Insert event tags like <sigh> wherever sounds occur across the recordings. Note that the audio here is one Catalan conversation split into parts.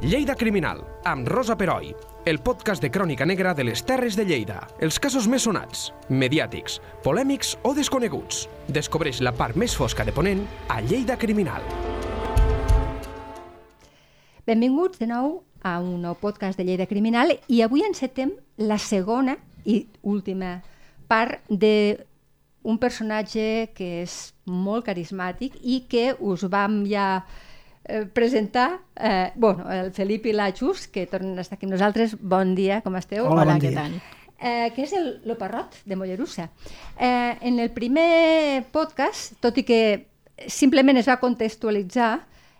Lleida Criminal, amb Rosa Peroi, el podcast de crònica negra de les Terres de Lleida. Els casos més sonats, mediàtics, polèmics o desconeguts. Descobreix la part més fosca de Ponent a Lleida Criminal. Benvinguts de nou a un nou podcast de Lleida Criminal i avui encetem la segona i última part de un personatge que és molt carismàtic i que us vam ja eh, presentar, eh, bueno, el Felip i l'Achus, que tornen a estar aquí amb nosaltres. Bon dia, com esteu? Hola, bon què dia. tal? Eh, que és el Loparrot de Mollerussa. Eh, en el primer podcast, tot i que simplement es va contextualitzar,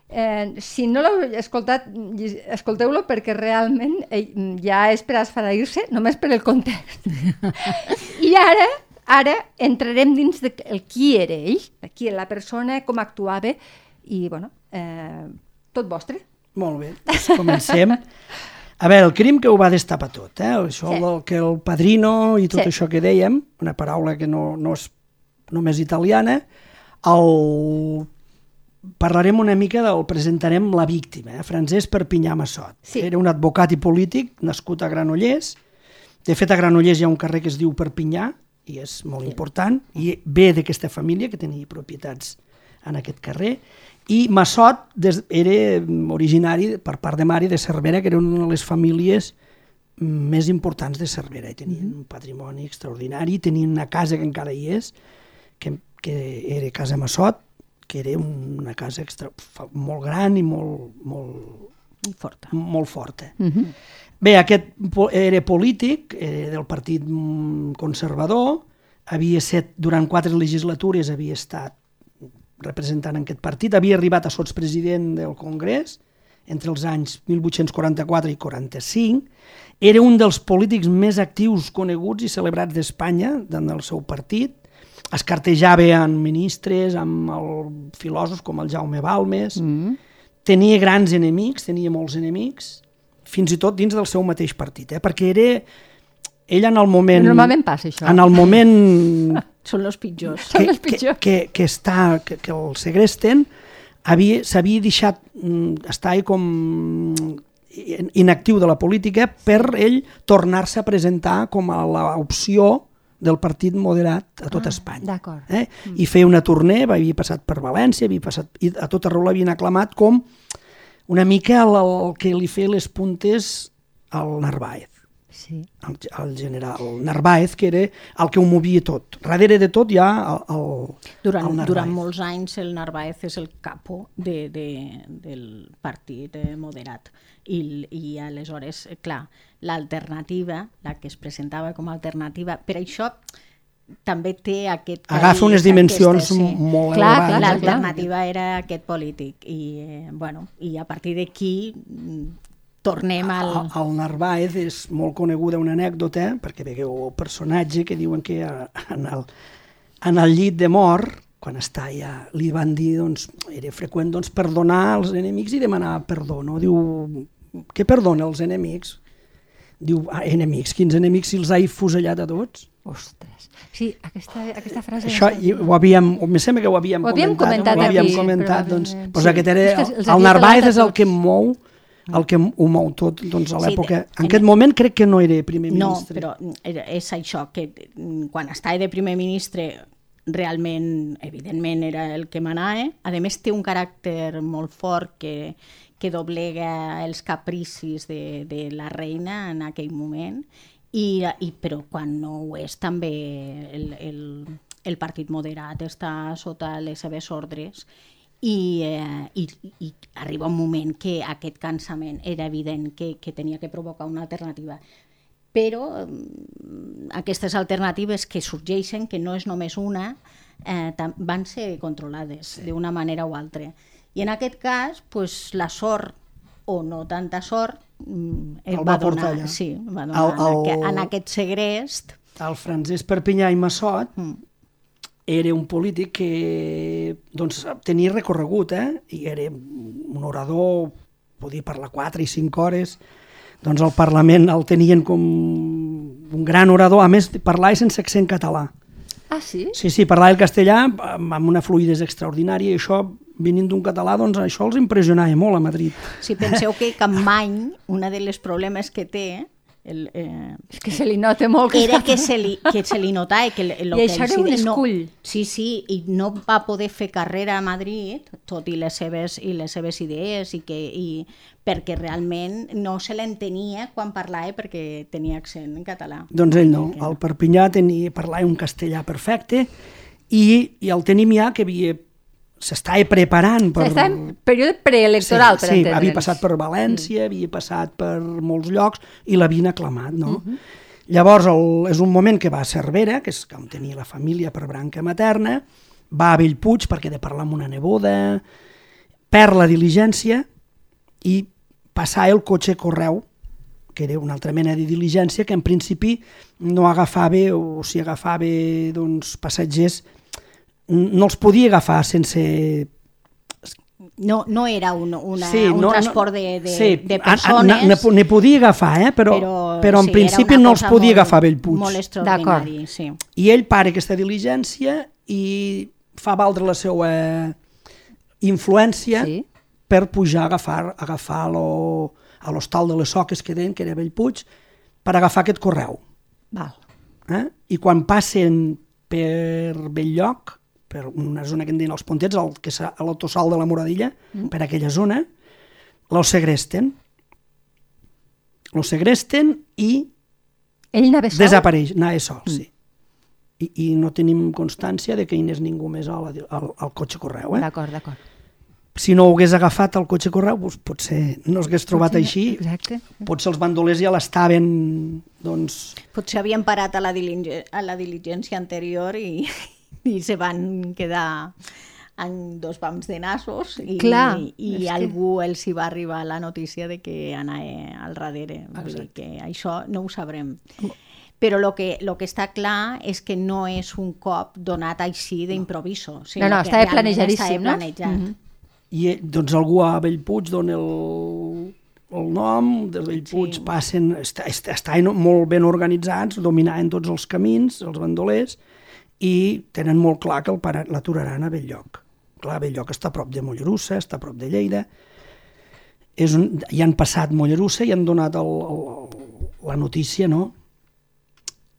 eh, si no l'heu escoltat, escolteu-lo perquè realment eh, ja és per esfereir-se, només per el context. <laughs> I ara, ara entrarem dins de el qui era ell, qui era la persona, com actuava, i, bueno, eh, tot vostre. Molt bé, doncs comencem. A veure, el crim que ho va destapar tot, eh? això Sí. del que el padrino i tot Sí. això que dèiem, una paraula que no, no és només italiana, el... parlarem una mica del, presentarem la víctima, eh? Francesc Perpinyà Massot. Sí. Era un advocat i polític nascut a Granollers. De fet, a Granollers hi ha un carrer que es diu Perpinyà, i és molt important, i ve d'aquesta família que tenia propietats en aquest carrer, i Massot des, era originari per part de mare de Cervera, que era una de les famílies més importants de Cervera, i tenien un patrimoni extraordinari, tenien una casa que encara hi és, que, que era Casa Massot, que era una casa extra, molt gran i molt, molt, Forta. molt forta. Mm -hmm. Bé, aquest era polític, era del partit mm, conservador, havia set, durant quatre legislatures havia estat representant en aquest partit, havia arribat a sotspresident del Congrés entre els anys 1844 i 45, era un dels polítics més actius, coneguts i celebrats d'Espanya, del seu partit, es cartejava amb ministres, amb el filòsofs com el Jaume Balmes, Mm. tenia grans enemics, tenia molts enemics, fins i tot dins del seu mateix partit, eh? perquè era ell en el moment... Normalment passa això. En el moment <laughs> Són els pitjors. Són que, els que, pitjors. que, que, està, que, que el segresten havia- s'havia deixat mm, estar com in- inactiu de la política per ell tornar-se a presentar com a l'opció del partit moderat a tot Ah, Espanya. Eh? I feia una tournée, havia passat per València, havia passat, i a tot arreu l'havien aclamat com una mica el, el que li feia les puntes al Narváez Sí. el, el general Narváez, que era el que ho movia tot. Darrere de tot hi ha el, el, Durant, el Narváez. durant molts anys el Narváez és el capo de, de, del partit eh, moderat i, i aleshores, eh, clar, l'alternativa, la que es presentava com a alternativa, per això també té aquest... Agafa unes dimensions aquesta, sí. molt Clar, elevades. clar, L'alternativa era aquest polític i, eh, bueno, i a partir d'aquí tornem al... El, el Narváez és molt coneguda una anècdota, perquè veieu el personatge que diuen que en el, en el llit de mort, quan està ja, li van dir, doncs, era freqüent doncs, perdonar els enemics i demanar perdó, no? Diu, què perdona els enemics? Diu, ah, enemics, quins enemics si els ha fusellat a tots? Ostres. Sí, aquesta, aquesta frase... Això i ho havíem, em sembla que ho havíem, Ho havíem comentat ho havíem aquí, comentat, doncs, doncs Sí. aquest era, el, el Narváez és el que mou el que ho mou tot doncs, a Sí, l'època. de- en aquest moment crec que no era primer No, ministre. però era- és això, que quan estava de primer ministre realment, evidentment, era el que manava. A més, té un caràcter molt fort que, que doblega els capricis de, de la reina en aquell moment, i, i, però quan no ho és també el, el, el partit moderat està sota les seves ordres i, eh, i, i arriba un moment que aquest cansament era evident que, que tenia que provocar una alternativa però mm, aquestes alternatives que sorgeixen, que no és només una, eh, van ser controlades sí. d'una manera o altra. I en aquest cas, pues, la sort, o no tanta sort, mm, El va, va donar, allà. sí, va donar El- el- en, aqu- en aquest segrest. El Francesc Perpinyà i Massot Mm. Era un polític que doncs, tenia recorregut, eh? i era un orador, podia parlar 4 i 5 hores, doncs al Parlament el tenien com un gran orador, a més parlava sense accent català. Ah, sí? Sí, sí, parlava el castellà amb una fluïdesa extraordinària i això venint d'un català, doncs això els impressionava molt a Madrid. Si penseu que Campany, <laughs> una de les problemes que té el, eh, És que se li nota molt que era que se li, que se li notava que el, el I això que era un no, escull. sí, sí, i no va poder fer carrera a Madrid, tot i les seves, i les seves idees, i que, i, perquè realment no se l'entenia quan parlava perquè tenia accent en català. Doncs ell no. El Perpinyà tenia, parlava un castellà perfecte i, i el tenim ja que havia s'estava preparant per... Està en període preelectoral, sí, per sí, entendre'ns. havia passat per València, mm. havia passat per molts llocs i l'havien aclamat, no? Mm -hmm. Llavors, el, és un moment que va a Cervera, que és on tenia la família per branca materna, va a Bellpuig perquè de parlar amb una neboda, perd la diligència i passar el cotxe correu, que era una altra mena de diligència que en principi no agafava, o si agafava doncs, passatgers, no els podia agafar sense No, no era un, una, Sí, un no, transport de, de, sí, de persones, Ne, ne podia agafar, eh? però, però, però en sí, principi no els podia molt, agafar Bellpuig. Molt extraordinari, sí. I ell para aquesta diligència i fa valdre la seva influència Sí. per pujar a agafar, a agafar lo, a l'hostal de les Soques que deien, que era Bellpuig, per agafar aquest correu. Val. Eh? I quan passen per Belllloc, per una zona que en diuen els Pontets, el, que és a l'autossal de la Moradilla, mm. per aquella zona, los segresten. Los segresten i Ell anava sol? desapareix, anava sol, sí. I, I no tenim constància de que hi anés ningú més al, al, al cotxe correu. Eh? D'acord, d'acord. Si no ho hagués agafat el cotxe correu, doncs potser no s'hagués trobat Potser així. exacte. Potser els bandolers ja l'estaven, doncs, Potser havien parat a la, a la diligència anterior i, i se van quedar en dos pams de nassos i, Clar, i, i és que- algú els hi va arribar la notícia de que anava al darrere. Vull dir que això no ho sabrem. Però el que, lo que està clar és que no és un cop donat així d'improviso. No, no, estava realment planejadíssim, estava no? planejat. Mhm. i eh, doncs algú a Bellpuig dona el, el nom, de Bellpuig Sí. passen, està, està, estan molt ben organitzats, dominaven tots els camins, els bandolers, i tenen molt clar que el para- l'aturaran a Belllloc. Clar, Belllloc està a prop de Mollerussa, està a prop de Lleida, és un, hi han passat Mollerussa i han donat el, el, la notícia, no?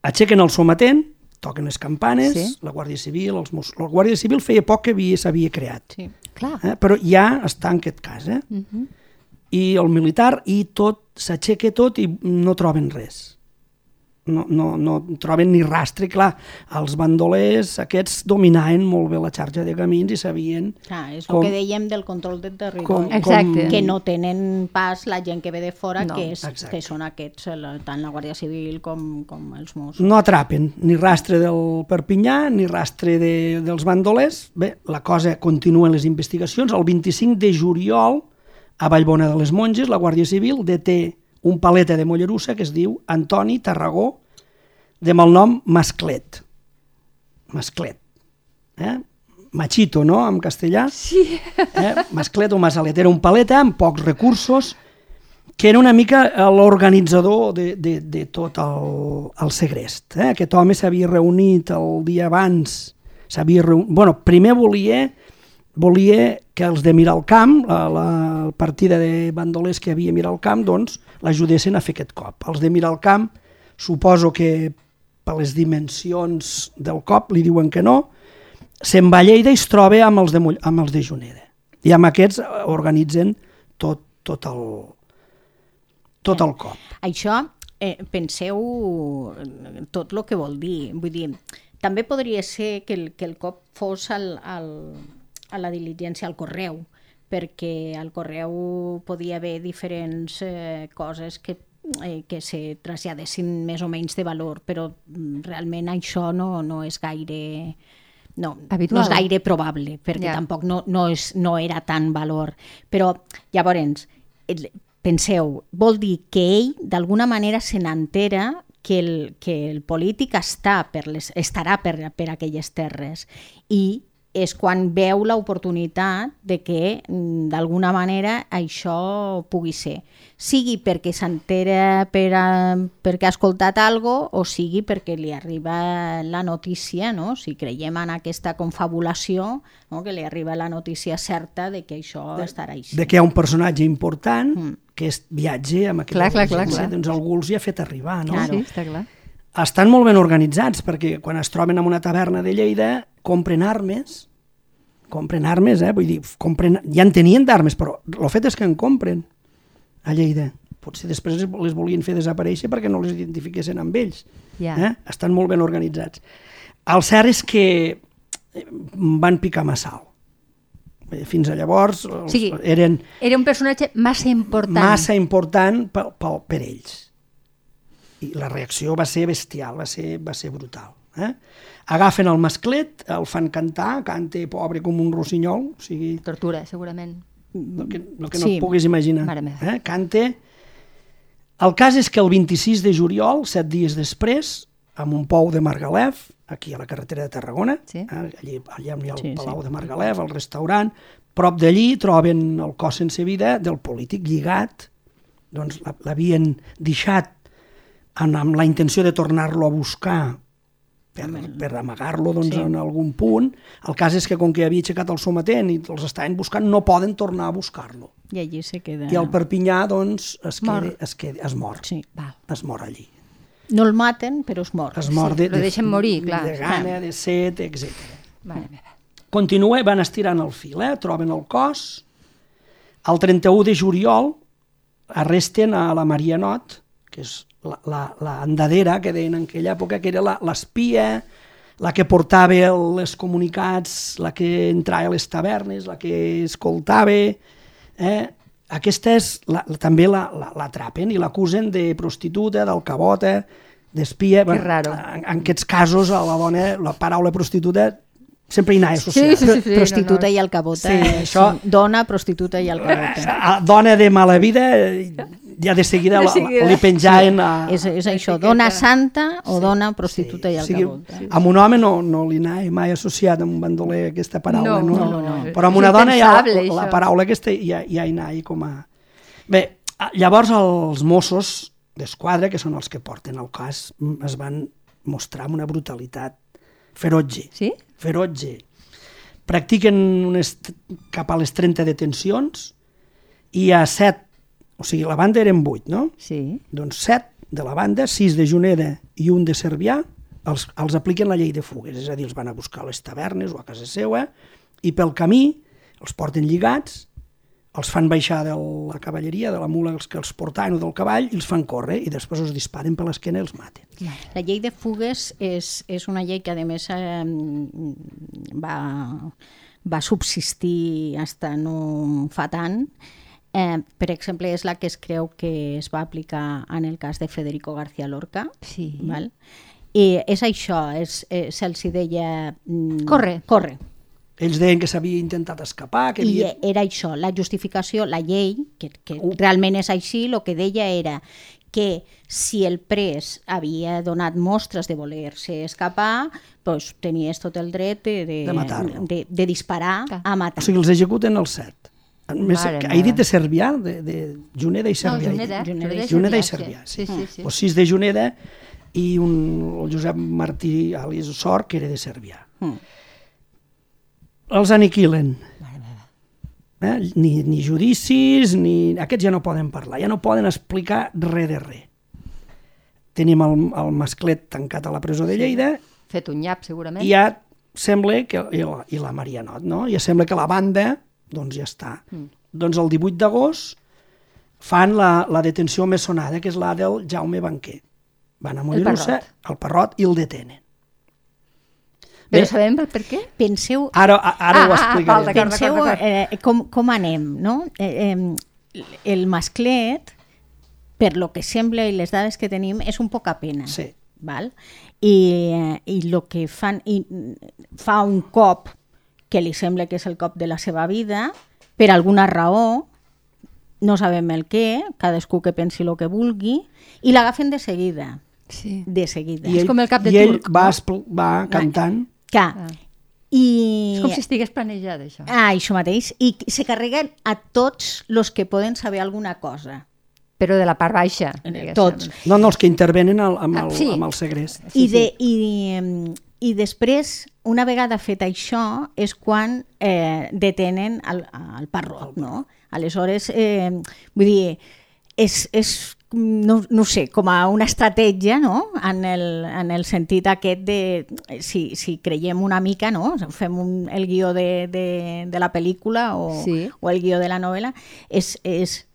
Aixequen el sometent, toquen les campanes, Sí. la Guàrdia Civil, els Mossos... La Guàrdia Civil feia poc que havia- s'havia creat. Sí. Clar. Eh? Però ja està en aquest cas. Eh? Uh -huh. I el militar, i tot, s'aixeca tot i no troben res. No, no, no troben ni rastre. Clar, els bandolers aquests dominaven molt bé la xarxa de camins i sabien Clar, és Com- el que dèiem del control del territori. com, Exacte. que no tenen pas la gent que ve de fora, No, que, és, exacte. que són aquests, tant la Guàrdia Civil com, com els Mossos. no atrapen ni rastre del Perpinyà ni rastre de, dels bandolers. Bé, la cosa continua en les investigacions. El 25 de juliol, a Vallbona de les Monges, la Guàrdia Civil deté un paleta de Mollerussa que es diu Antoni Tarragó, de malnom Masclet. Masclet. Eh? Machito, no?, en castellà. Sí. Eh? Masclet o Masalet. Era un paleta amb pocs recursos que era una mica eh, l'organitzador de, de, de tot el, el segrest. Eh? Aquest home s'havia reunit el dia abans, s'havia reunit... Bueno, primer volia, volia que els de Miralcamp, la, la partida de bandolers que havia a Miralcamp, doncs l'ajudessin a fer aquest cop. Els de Miralcamp, suposo que per les dimensions del cop li diuen que no, se'n va a Lleida i es troba amb els de, amb els de Juneda. I amb aquests eh, organitzen tot, tot, el, tot el cop. Això, eh, penseu tot el que vol dir. Vull dir, també podria ser que el, que el cop fos al, al, a la diligència al correu, perquè al correu podia haver diferents eh, coses que eh, que se traslladessin més o menys de valor, però mm, realment això no, no és gaire... No, Habitual. no és gaire probable, perquè yeah. tampoc no, no, és, no era tan valor. Però, llavors, penseu, vol dir que ell d'alguna manera se n'entera que el, que el polític està per les, estarà per, per aquelles terres i és quan veu l'oportunitat de que mm, d'alguna manera això pugui ser. Sigui perquè s'entera per, a, perquè ha escoltat algo o sigui perquè li arriba la notícia, no? si creiem en aquesta confabulació, no? que li arriba la notícia certa de que això de, estarà així. De que hi ha un personatge important mm. que és viatge amb aquella Clar, clar, clar, clar. doncs algú els hi ha fet arribar, no? Claro. Sí, està clar. Estan molt ben organitzats perquè quan es troben en una taverna de Lleida compren armes compren armes, eh? vull dir, compren, ja en tenien d'armes, però el fet és que en compren a Lleida. Potser després les- volien fer desaparèixer perquè no les identifiquessin amb ells. Ja. Eh? Estan molt ben organitzats. El cert és que eh, van picar massa alt. Eh, Fins a llavors els, sigui, eren Era un personatge massa important. massa important per, per, per ells. I la reacció va ser bestial, va ser, va ser brutal. Eh? Agafen el masclet, el fan cantar, cante pobre com un rossinyol, o sigui, Tortura, segurament. el que, el que no Sí. et puguis imaginar. Eh? Cante. El cas és que el 26 de juliol, set dies després, a Montpou de Margalef, aquí a la carretera de Tarragona, Sí. eh? allí, allà hi ha el Sí, sí. Palau de Margalef, el restaurant, prop d'allí troben el cos sense vida del polític lligat, doncs la- l'havien deixat amb, amb la intenció de tornar-lo a buscar per, per amagar-lo doncs, Sí. en algun punt. El cas és que com que havia aixecat el sometent i els estaven buscant, no poden tornar a buscar-lo. I allí se queda... I el Perpinyà, doncs, es, Mor. queda, es, queda, es mor. Sí. Val. Es mor allí. No el maten, però es mor. Es mor Sí, de, lo deixen morir, clar. de gana, de set, etc. Meva. Continua, van estirant el fil, eh? troben el cos. El 31 de juliol arresten a la Maria Not, que és la, la, la andadera que deien en aquella època, que era la- l'espia, la que portava els comunicats, la que entrava a les tavernes, la que escoltava... Eh? Aquesta és, la, la, també l'atrapen la, l'atrapen i l'acusen de prostituta, d'alcabota, d'espia. Que raro. En, en aquests casos, a la dona, la paraula prostituta sempre hi anava Sí, associada. sí, sí. sí prostituta no, no. i alcabota. Sí, Sí, això- això... Dona, prostituta i alcabota. A dona de mala vida, eh, ja de seguida, De la- seguida. li penjaven a... És, és això, Etiqueta. dona santa o dona prostituta i o sigui, alcabota. amb un home no, no li anava mai associat amb un bandoler aquesta paraula, No, no? no, no. Però amb una dona ja, la, la paraula aquesta ja, ja hi anava com a... Bé, llavors els Mossos d'Esquadra, que són els que porten el cas, es van mostrar amb una brutalitat ferotge. Sí? ferotge. Practiquen unes, cap a les 30 detencions i ha 7, o sigui, la banda eren 8, no? Sí. Doncs 7 de la banda, 6 de Juneda i un de Cervià, els, els apliquen la llei de fugues, és a dir, els van a buscar a les tavernes o a casa seva i pel camí els porten lligats, els fan baixar de la cavalleria, de la mula els que els portaven o del cavall, i els fan córrer i després els disparen per l'esquena i els maten. La llei de fugues és, és una llei que, a més, eh, va, va subsistir hasta no fa tant. Eh, per exemple, és la que es creu que es va aplicar en el cas de Federico García Lorca. Sí. Val? I és això, és, eh, se'ls deia... mm, Corre. Corre. Ells deien que s'havia intentat escapar, que I havia... era això, la justificació, la llei, que, que Uh. realment és així, el que deia era que si el pres havia donat mostres de voler-se escapar, doncs tenies tot el dret de, de, De matar-lo. de, de disparar Clar. a O matar. sigui, els executen els set. A Més, Mare he dit de Cervià, de, de Juneda i No, Cervià. Juneda. Juneda i Juneda i Cervià, sí. Sí, sí, sí. O sis de Juneda i un, el Josep Martí Alias Sort, que era de Cervià. Mm. Els aniquilen. Eh? Ni, ni judicis, ni... Aquests ja no poden parlar, ja no poden explicar res de res. Tenim el, el masclet tancat a la presó de Lleida Fet un nyap, segurament. i ja sembla que... I la, i la Marianot, no? Ja sembla que la banda, doncs ja està. Mm. Doncs el 18 d'agost fan la, la detenció més sonada, que és la del Jaume Banquer. Van a Mollerussa, el Parrot, i el detenen. Però Bé. sabem per què? Penseu, Ara, a- ara Ah, ho ah, ah, explicaré. val, d'acord. penseu eh, com, com anem, no? Eh, eh, el masclet, per lo que sembla i les dades que tenim, és un poc a pena. Sí. Val? I, eh, i lo que fan, i fa un cop que li sembla que és el cop de la seva vida, per alguna raó, no sabem el què, cadascú que pensi el que vulgui, i l'agafen de seguida, Sí. de seguida. és com el cap de I ell turc, va, no? va cantant. Clar, Ah. I... És com si estigués planejat, això. Ah, això mateix. I se carreguen a tots els que poden saber alguna cosa. Però de la part baixa. diguéssim. Tots. No, no, els que intervenen al, amb, Ah, el, sí. amb el segrest. I, de, i, em, I després, una vegada fet això, és quan eh, detenen el, el parrot, no? Aleshores, eh, vull dir, és, és no, no sé, com a una estratègia, no?, en el, en el sentit aquest de, si, si creiem una mica, no?, fem un, el guió de, de, de la pel·lícula o, Sí. o el guió de la novel·la, és, és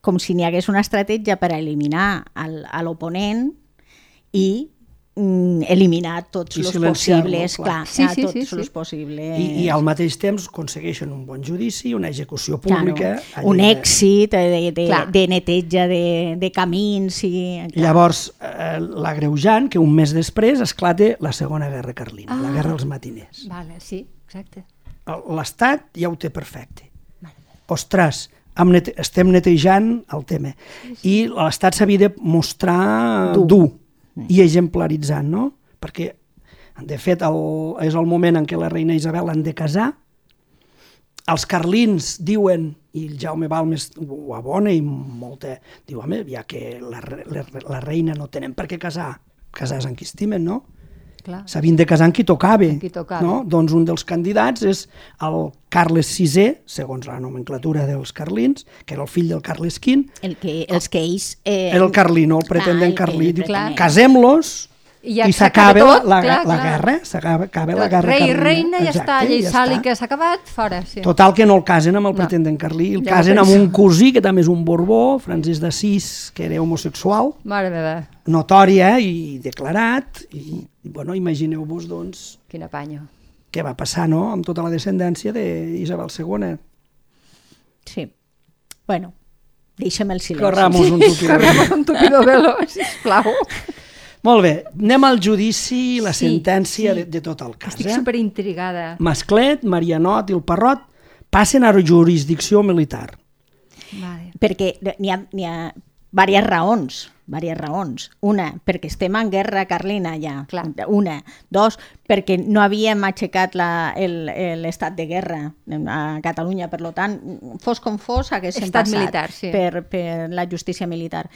com si n'hi hagués una estratègia per eliminar el- a l'oponent i eliminar tots els possibles, clar. clar, Sí, clar, sí, tots sí, sí. els possibles... I, I al mateix temps aconsegueixen un bon judici, una execució pública... Claro, un allí, eh, èxit de, de, de, Clar. de neteja de, de camins i... clar. Llavors, eh, l'agreujant, que un mes després esclata la Segona Guerra Carlina, Ah. la Guerra dels Matiners. Vale, sí, exacte. L'Estat ja ho té perfecte. Ostres, hem nete estem netejant el tema. I l'Estat s'havia de mostrar dur. Dur. I exemplaritzant, no? Perquè, de fet, el, és el moment en què la reina Isabel han de casar, els carlins diuen, i el Jaume Balmes ho abona i molta... Diu, home, ja que la, la, la reina no tenen per què casar, casar és en qui estimen, no? S'havien de casar amb qui tocava. Amb qui tocava. No? Doncs un dels candidats és el Carles VI, segons la nomenclatura dels carlins, que era el fill del Carles V, El que, els que ells... Eh, era el carlí, no el pretendent que- carlí. Casem-los I i, s'acaba la, la, clar, la clar. guerra, s'acaba acaba la guerra Rei i reina, ja està, llei ja està. que s'ha acabat, fora, sí. Total que no el casen amb el No. pretendent carlí, el Ja casen amb un cosí que també és un borbó, Francesc d'Assís, que era homosexual, Mare meva, notòria i declarat, i, i bueno, imagineu-vos doncs quin apanyo. què va passar no? amb tota la descendència d'Isabel II. Sí. Bueno, deixem el silenci. Corramos un <laughs> tupido. Corremos un tupido velo, sisplau. <laughs> Molt bé, anem al judici, la Sí, sentència sí. de, de tot el cas. Estic eh? superintrigada. Masclet, Marianot i el Parrot passen a jurisdicció militar. Vale. perquè n'hi ha, n'hi ha diverses raons, diverses raons. Una, perquè estem en guerra carlina ja. Clar. Una. Dos, perquè no havíem aixecat la- l'estat de guerra a Catalunya. Per lo tant, fos com fos, haguéssim Estat passat militar, sí. per, per la justícia militar.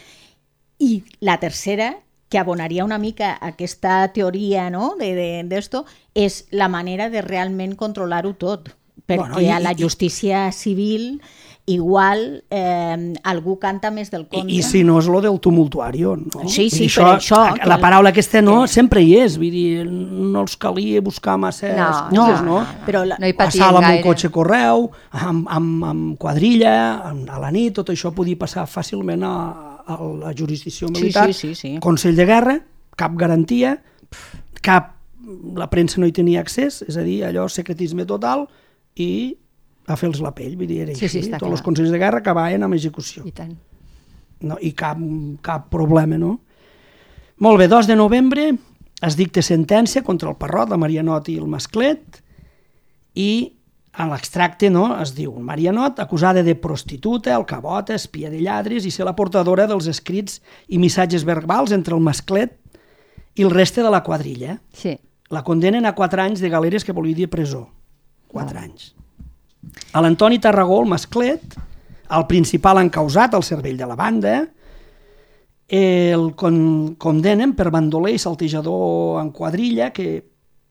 I la tercera, que abonaria una mica aquesta teoria no? de, de, d'esto, és la manera de realment controlar-ho tot. Perquè Bueno, i- a la i- justícia civil igual eh, algú canta més del I, compte. I si no és lo del tumultuario, no? Sí, sí, dir, per això, La el- paraula aquesta no, que- sempre hi és, vull dir, no els calia buscar massa No, excuses, no, no? no, però la- No hi Passar patien amb un gaire. cotxe correu, amb, amb, amb quadrilla, amb, a la nit, tot això podia passar fàcilment a, a la jurisdicció Sí, militar. sí, sí, sí. Consell de guerra, cap garantia, cap... La premsa no hi tenia accés, és a dir, allò secretisme total i a fer-los la pell, vull dir, era Sí, sí, així. està Tots clar. els consells de guerra acabaven amb execució I tant. no, i cap, cap problema, no? Molt bé, 2 de novembre es dicta sentència contra el Parrot, la Marianot i el Masclet, i a l'extracte no, es diu Marianot, acusada de prostituta, alcavota, espia de lladres i ser la portadora dels escrits i missatges verbals entre el Masclet i el reste de la quadrilla. Sí. La condenen a 4 anys de galeres que volia dir presó. 4 anys. A l'Antoni Tarragó, el masclet, el principal encausat, el cervell de la banda, el con condenen per bandoler i saltejador en quadrilla que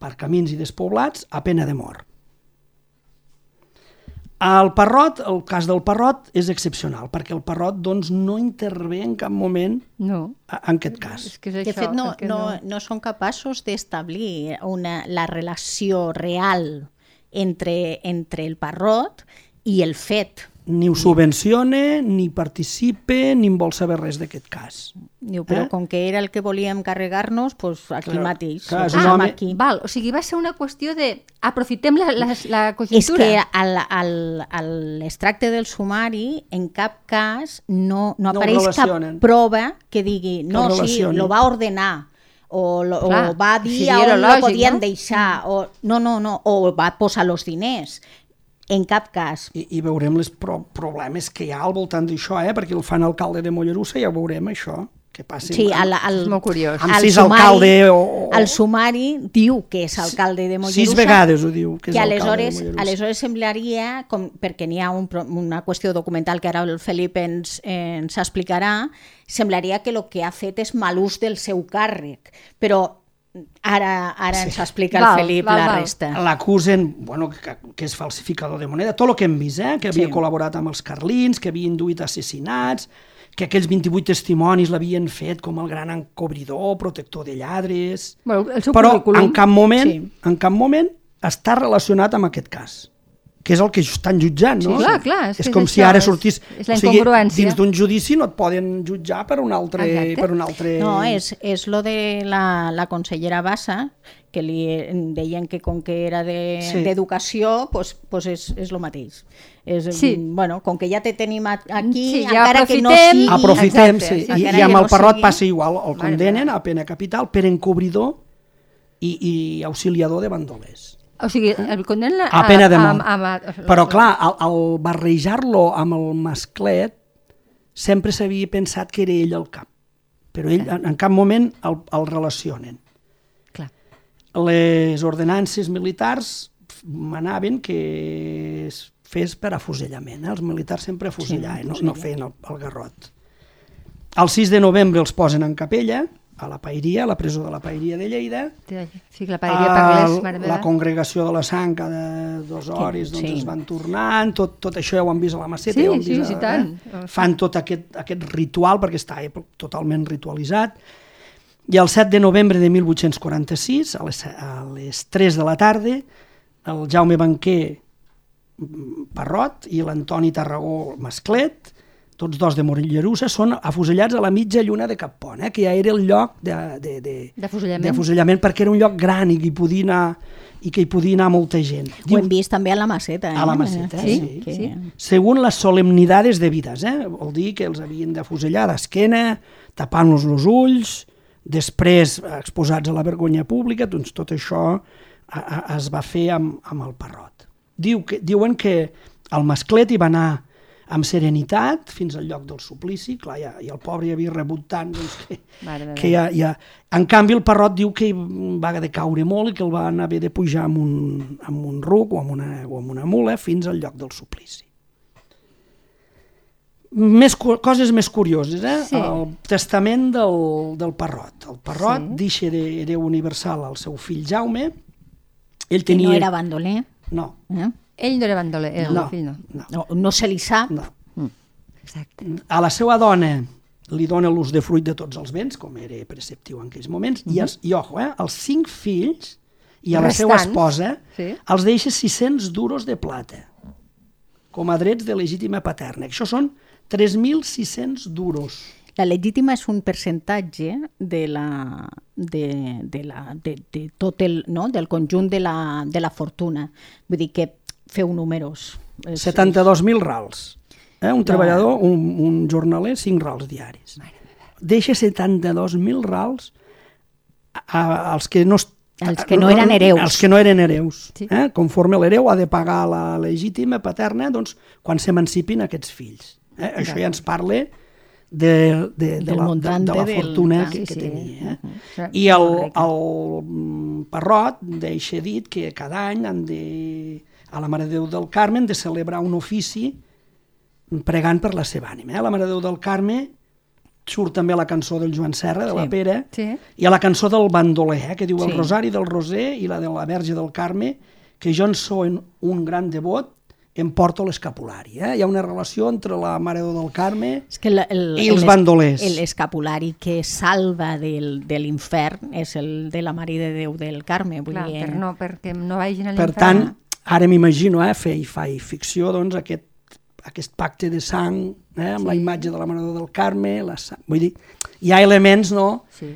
per camins i despoblats a pena de mort. El Parrot, el cas del Parrot és excepcional, perquè el Parrot doncs, no intervé en cap moment No. en aquest cas. És que és De això. fet, no, que no, no són capaços d'establir una, la relació real entre, entre el parrot i el fet. Ni ho subvenciona, ni participa, ni en vol saber res d'aquest cas. Diu, però Eh? com que era el que volíem carregar-nos, doncs aquí Clar, mateix. clar, és posem home- aquí. Val, o sigui, va ser una qüestió de aprofitem la, la, la És conjuntura. que al, al, a l'extracte del sumari en cap cas no, no No apareix cap relacionen. prova que digui no, ho sí, lo va ordenar o, lo, Clar, o va dir lo on lo lògic, podien no? deixar o, no, no, no, o va posar els diners en cap cas I, i veurem els pro problemes que hi ha al voltant d'això, eh? perquè el fan alcalde de Mollerussa, ja ho veurem, això. que passi Sí, amb, al, al, És molt curiós. amb al sis sumari- alcalde o, o, El sumari diu que és alcalde de Mollerussa. sis vegades ho diu que és que alcalde aleshores, de Mollerussa. aleshores semblaria, com, perquè n'hi ha un, una qüestió documental que ara el Felip ens, ens explicarà, semblaria que el que ha fet és mal ús del seu càrrec, però ara, ara ens explica el Val, Felip val, la val. resta. L'acusen, bueno, que, que és falsificador de moneda, tot el que hem vist, eh? que havia Sí. col·laborat amb els carlins, que havia induït assassinats, que aquells 28 testimonis l'havien fet com el gran encobridor, protector de lladres... Bueno, el seu Però currículum... en cap moment, Sí. sí. en cap moment està relacionat amb aquest cas que és el que estan jutjant, no? Sí, clar, clar, és És, que és com això, si ara és- sortís... és la o sigui, dins d'un judici no et poden jutjar per un altre... Exacte. Per un altre... No, és, és lo de la, la consellera Bassa, que li deien que com que era Sí. d'educació, de, pues, pues és, és lo mateix. És, Sí. bueno, com que ja te tenim aquí, Sí, ja encara que no sigui... Aprofitem, Exacte, sí. sí. I, I amb el no Parrot sigui- passa igual, el condenen a pena capital per encobridor i, i auxiliador de bandolers. O sigui, el condemnen A pena de mort. Amb, amb, amb, Però clar, al, al barrejar-lo amb el masclet sempre s'havia pensat que era ell el cap. Però ell en, en cap moment el, el relacionen. Clar. Les ordenances militars manaven que es fes per afusellament. Eh? Els militars sempre afusellaven, no, no feien el, el garrot. El 6 de novembre els posen en capella, a la Paeria, a la presó de la Paeria de Lleida, Sí, la paella parlés, el- mare la congregació de la sang cada dues hores doncs sí. es van tornant, tot, tot això ja ho han vist a la Maceta, Sí, ja ho han sí, vist sí, a, tant. Eh? fan tot aquest, aquest ritual perquè està eh, totalment ritualitzat i el 7 de novembre de 1846 a les, a les 3 de la tarda el Jaume Banquer mm, Parrot i l'Antoni Tarragó Masclet tots dos de Mollerussa, són afusellats a la mitja lluna de Cap Pont, eh, que ja era el lloc de, de, de, D'afusellament. perquè era un lloc gran i que hi podia anar, i que hi podia anar molta gent. Ho hem vist també a la Maceta. Eh? A la Maceta, Sí, sí. Que... sí. Según les solemnidades debides, eh? vol dir que els havien d'afusellar d'esquena, tapant-los els ulls, després exposats a la vergonya pública, doncs tot això a, a, es va fer amb, amb el Parrot. Diu que, diuen que el masclet hi va anar amb serenitat fins al lloc del suplici, clar, ja, i el pobre hi havia rebut tant doncs, que, Mare que ja, ja... En canvi, el Parrot diu que va de caure molt i que el van haver de pujar amb un, amb un ruc o amb, una, o amb una mula fins al lloc del suplici. Més, coses més curioses, eh? Sí. El testament del, del Parrot. El Parrot Sí. deixa d'hereu universal al seu fill Jaume. Ell Que tenia... no era bandoler. No, Eh? Ell no era bandoler, el no, fill no. no, No, no se li sap. no. Exacte. A la seva dona li dona l'ús de fruit de tots els béns, com era preceptiu en aquells moments, i, els, i ojo, eh, els cinc fills i a la seva esposa sí. els deixa 600 duros de plata com a drets de legítima paterna. Això són 3.600 duros. La legítima és un percentatge de la, de, de la, de, de tot el, no? del conjunt de la, de la fortuna. Vull dir que feu números. És, 72.000 rals. Eh? Un treballador, un, un jornaler, 5 rals diaris. Deixa 72.000 rals a, a, als que no... Els que no eren hereus. Els que no eren hereus. Sí. Eh? Conforme l'hereu ha de pagar la legítima paterna doncs, quan s'emancipin aquests fills. Eh? Això ja ens parla de, de, de, Del la, de, de la del- fortuna ah, que, sí, que sí. tenia. Eh? Això I el, el mm, Parrot deixa dit que cada any han de, a la Mare de Déu del Carme de celebrar un ofici pregant per la seva ànima. Eh? A la Mare de Déu del Carme surt també la cançó del Joan Serra, de la Sí. Pere, Sí. i a la cançó del bandoler, eh? que diu el Sí. Rosari del Roser i la de la Verge del Carme, que jo en sou un gran devot, em porto l'escapulari. Eh? Hi ha una relació entre la Mare de Déu del Carme És que el, el, I els el- bandolers. L'escapulari que salva del, de l'infern és el de la Mare de Déu del Carme. Vull Clar, dir, per no, perquè no vagin a Per l'infern. tant, ara m'imagino, eh, fer i faig ficció, doncs, aquest, aquest pacte de sang, eh, amb sí. la imatge de la Mare de Déu del Carme, la sang, vull dir, hi ha elements, no?, Sí.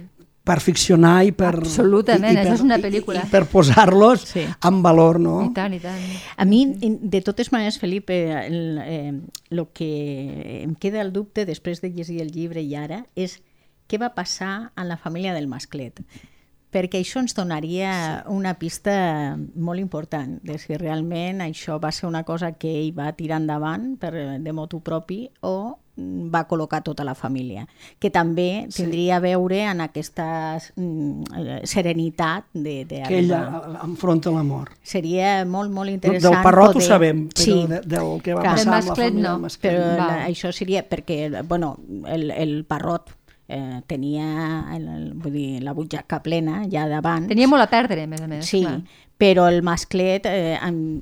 per ficcionar i per... Absolutament, això és una pel·lícula. I, i per posar-los Sí. en valor, no? I tant, i tant. A mi, de totes maneres, Felipe, el, eh, lo que em queda el dubte després de llegir el llibre i ara és què va passar a la família del masclet perquè això ens donaria sí. una pista molt important de si realment això va ser una cosa que ell va tirar endavant per, de motu propi o va col·locar tota la família, que també tindria a veure en aquesta mm, serenitat de, de que ella enfronta la mort. Seria molt, molt Del interessant Parrot poder... ho sabem, però sí, de, del que va clar. passar Del amb la família no, del Masclet. però la, això seria perquè, bueno, el, el Parrot eh, tenia el, el, vull dir, la butxaca plena ja d'abans. Tenia molt a perdre, a més a més. Sí, clar. però el masclet eh,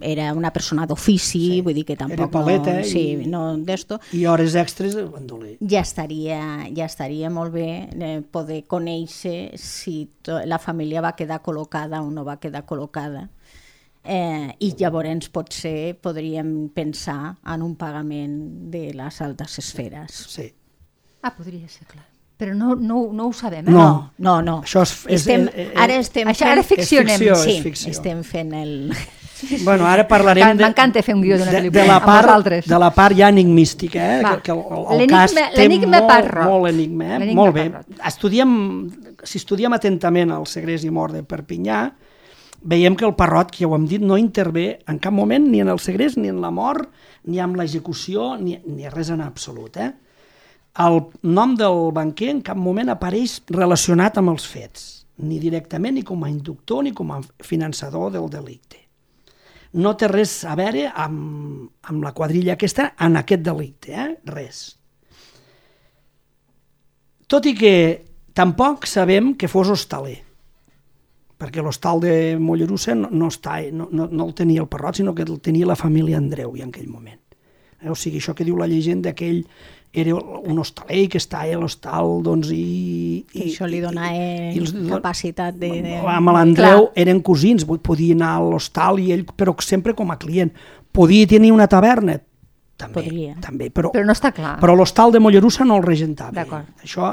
era una persona d'ofici, sí. vull dir que tampoc paleta no, sí, i- no d'esto. I hores extres de bandoler. Ja estaria, ja estaria molt bé eh, poder conèixer si to, la família va quedar col·locada o no va quedar col·locada. Eh, I llavors potser podríem pensar en un pagament de les altes esferes. Sí. Ah, podria ser, clar. Però no, no, no ho sabem, eh? No. No, no. Això és- és- estem, eh, eh, ara estem Això ara ficcionem. ficció, sí, és ficció. estem fent el... <laughs> Bueno, ara parlarem de... M'encanta fer un guió d'una de, pel·lícula, de la amb part, vosaltres. De la part ja enigmística, eh? Va. Que, que el, el, cas té molt, Parrot. molt enigma, eh? Molt bé. Parrot. Estudiem, si estudiem atentament el segrest i mort de Perpinyà, veiem que el Parrot, que ja ho hem dit, no intervé en cap moment ni en el segrest, ni en la mort, ni en l'execució, ni, ni res en absolut. Eh? El nom del banquer en cap moment apareix relacionat amb els fets, ni directament, ni com a inductor, ni com a finançador del delicte. No té res a veure amb, amb la quadrilla aquesta en aquest delicte, eh? res. Tot i que tampoc sabem que fos hostaler, perquè l'hostal de Mollerussa no, no, està, no, no, no el tenia el Parrot, sinó que el tenia la família Andreu ja en aquell moment. Eh? O sigui, això que diu la llegenda que ell era un hostaler que està a l'hostal, doncs, i... Que això li dona eh, els do- capacitat de... de... amb l'Andreu eren cosins, podia anar a l'hostal i ell, però sempre com a client. Podia tenir una taverna? També, Podria. també però, Però no està clar. però l'hostal de Mollerussa no el regentava. Això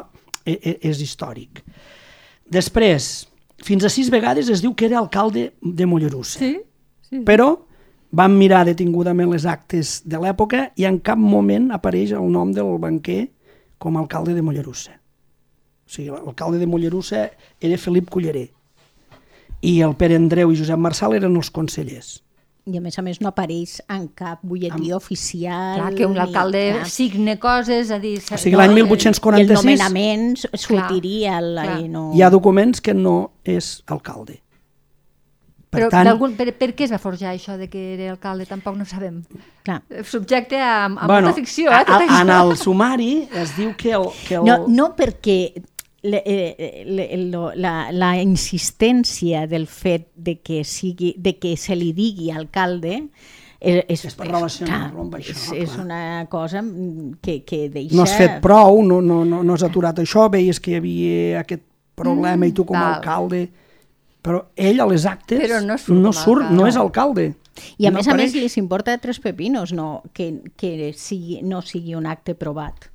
e- e- és històric. Després, fins a sis vegades es diu que era alcalde de Mollerussa. Sí? sí. Però vam mirar detingudament les actes de l'època i en cap moment apareix el nom del banquer com a alcalde de Mollerussa. O sigui, l'alcalde de Mollerussa era Felip Culleré i el Pere Andreu i Josep Marçal eren els consellers. I a més a més no apareix en cap butlletí oficial. Clar, que un ni alcalde cap. signe coses, a dir... O sigui, l'any I el 1846 nomenament sortiria el, clar. i no... hi ha documents que no és alcalde. Per Però tant, per, per què es va forjar això de que era alcalde? Tampoc no sabem. Clar. Subjecte a, a molta ficció, eh, a- tot a- això. en el sumari es diu que el... Que el No, no perquè le, eh, le, lo, la, la insistència del fet de que, sigui, de que se li digui alcalde eh, és, És per relacionar-lo amb això, és, és clar. una cosa mm, que, que deixa... no has fet prou, no, no, no, no has aturat això, veies que hi havia aquest problema i tu com a val. Però ell a les actes Però no surt no, surt, alcalde. no és alcalde. I a No més a més li importa tres pepinos no, que, que sigui, no sigui un acte provat.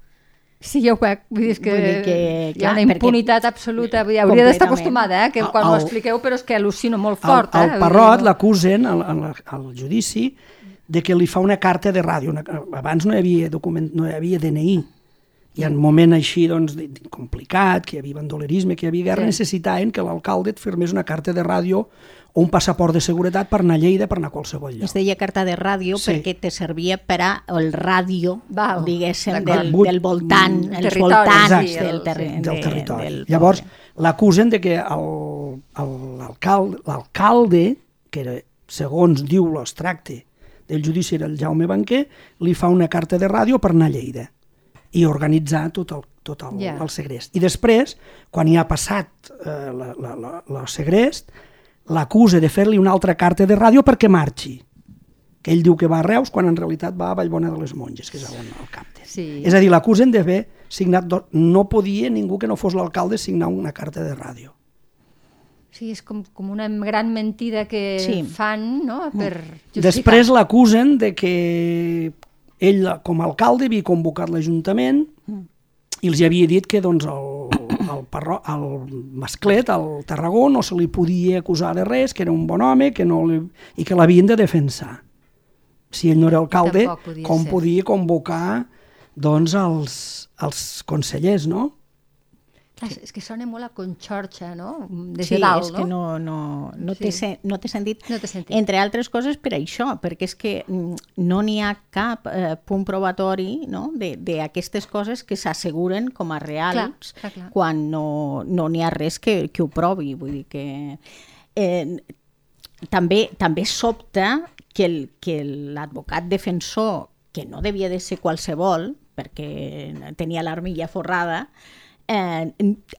Sí, ja ho veig. Vull dir, és que, Vull dir que, hi ha clar, una perquè- impunitat absoluta. Vull dir, hauria d'estar acostumada, eh? que quan el- expliqueu, però és que al·lucino molt fort. el eh? Parrot dir, l'acusen al, al, al judici de que li fa una carta de ràdio. Una, abans no hi havia document, no hi havia DNI. I en un moment així doncs, complicat, que hi havia bandolerisme, que hi havia guerra, Sí. necessitaven que l'alcalde et firmés una carta de ràdio o un passaport de seguretat per anar a Lleida, per anar a qualsevol lloc. Es deia carta de ràdio Sí. perquè te servia per a el ràdio, Val, diguéssim, del, del voltant, mm, els voltants sí, del, el- terri sí. del de- territori. del Llavors, poble. l'acusen de que el- el- l'alcalde, l'alcalde, que era, segons diu l'extracte del judici era el Jaume Banquer, li fa una carta de ràdio per anar a Lleida i organitzar tot el, tot el, Ja. el segrest. I després, quan hi ha passat eh, la, la, la, la segrest, l'acusa de fer-li una altra carta de ràdio perquè marxi que ell diu que va a Reus quan en realitat va a Vallbona de les Monges, que és on el capten. Sí. És a dir, l'acusen d'haver signat... Do... No podia ningú que no fos l'alcalde signar una carta de ràdio. Sí, és com, com una gran mentida que Sí. fan, no?, per justificar. Després l'acusen de que ell, com a alcalde, havia convocat l'Ajuntament i els havia dit que doncs, el, el, parro, el masclet, el Tarragó, no se li podia acusar de res, que era un bon home que no li, i que l'havien de defensar. Si ell no era alcalde, podia com ser. podia convocar doncs, els, els consellers, no? Clar, és que sona molt a Conxorxa, no? Des sí, de dalt, és que no, no, no, Sí. té, sen- no té sentit. No té sentit. Entre altres coses per això, perquè és que mm, no n'hi ha cap eh, punt provatori no? de- d'aquestes coses que s'asseguren com a reals Clar, clar, clar. quan no no n'hi ha res que, que ho provi. Vull dir que... Eh, també, també sobta que el- que l'advocat defensor, que no devia de ser qualsevol, perquè tenia l'armilla forrada, eh,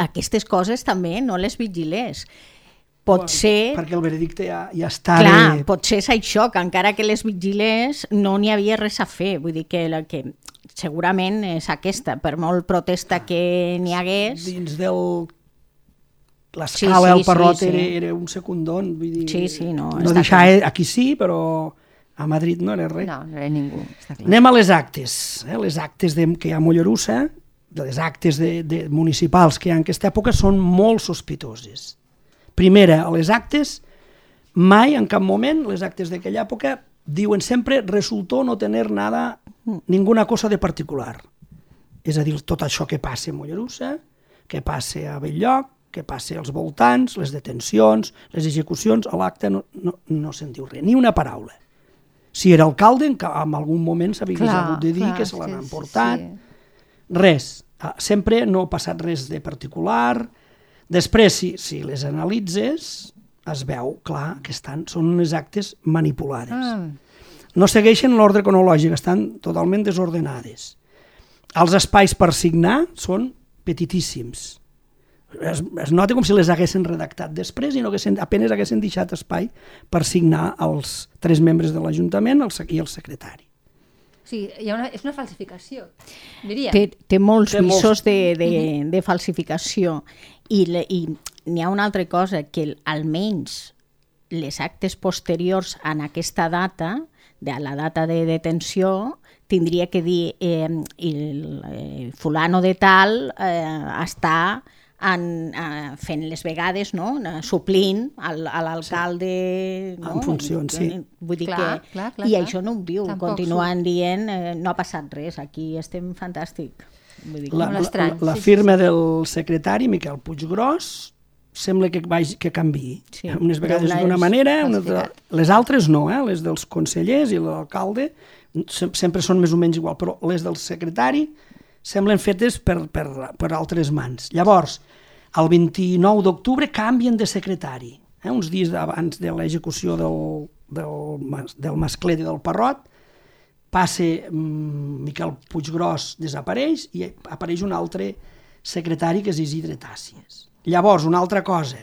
aquestes coses també no les vigilés. Pot ser... Perquè el veredicte ja, ja està... Clar, de- potser és això, que encara que les vigilés no n'hi havia res a fer. Vull dir que, la, que segurament és aquesta, per molt protesta que n'hi hagués... dins del Sí, l'escala sí, el Parrot sí, sí. Era, era un secundón vull dir, Sí, sí, no, no deixava, clar. aquí sí però a Madrid no era res No, no era ningú, està clar. anem a les actes eh? les actes de, que hi ha a Mollerussa les actes de, de municipals que hi ha en aquesta època són molt sospitoses primera, a les actes mai, en cap moment, les actes d'aquella època diuen sempre resultó no tener nada, ninguna cosa de particular. És a dir, tot això que passa a Mollerussa, que passa a Belllloc, que passa als voltants, les detencions, les execucions, a l'acte no, no, no se'n diu res, ni una paraula. Si era alcalde, en, en algun moment s'havia hagut de dir clar, que se l'han que- emportat. sí. Res. Ah, Sempre no ha passat res de particular. Després, si, si les analitzes, es veu, clar, que estan, són unes actes manipulades. Ah, No segueixen l'ordre cronològic, estan totalment desordenades. Els espais per signar són petitíssims. Es, es nota com si les haguessin redactat després i no haguessin, apenes haguessin deixat espai per signar els tres membres de l'Ajuntament i el secretari. O sigui, hi ha una, és una falsificació, diria. té, té molts Té molts- visos de, de, de falsificació. I, le, i n'hi ha una altra cosa que el- almenys les actes posteriors en aquesta data de la data de detenció tindria que dir eh, el, eh, fulano de tal eh, està en, eh, fent les vegades, no? Eh, suplint a l'alcalde... No? En funcions, sí. Vull dir Clar, que... clar, clar, I clar. això no ho diu, Tampoc continuen dient eh, no ha passat res, aquí estem fantàstic. Vull dir que... La, la, estrany, la sí, sí, firma del secretari, Miquel Puiggròs, sembla que, vagi, que canvi. Sí. Unes vegades Una d'una manera, de... falsificat. les altres no, eh? les dels consellers i l'alcalde sem sempre són més o menys igual, però les del secretari semblen fetes per, per, per altres mans. Llavors, el 29 d'octubre canvien de secretari, eh? uns dies abans de l'execució del, del, del masclet i del parrot, passa mm, Miquel Puiggròs desapareix i apareix un altre secretari que és Isidre Tàcies. Llavors, una altra cosa,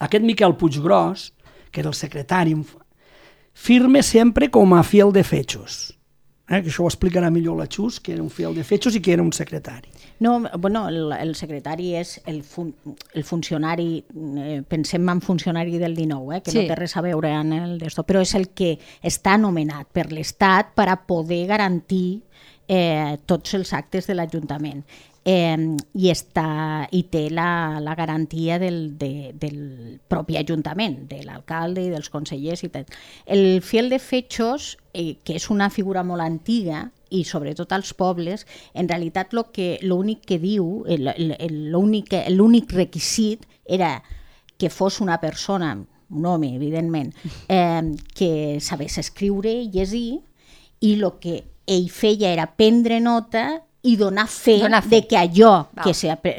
aquest Miquel Puiggròs, que era el secretari, firme sempre com a fiel de fechos. Eh? Que això ho explicarà millor la Xus, que era un fiel de fechos i que era un secretari. No, bueno, el, el secretari és el, fun, el funcionari, eh, pensem en funcionari del 19, eh, que Sí. no té res a veure en el d'esto, però és el que està nomenat per l'Estat per a poder garantir eh, tots els actes de l'Ajuntament. Eh, i, està, i té la, la garantia del, de, del propi Ajuntament, de l'alcalde i dels consellers i tal. El fiel de fechos, eh, que és una figura molt antiga, i sobretot als pobles, en realitat lo que l'únic que diu, el- el- el- l'únic l'únic requisit era que fos una persona, un home, evidentment, <laughs> eh, que sabés escriure i llegir, i el que ell feia era prendre nota i donar fe, Donar fe. de que allò Val. que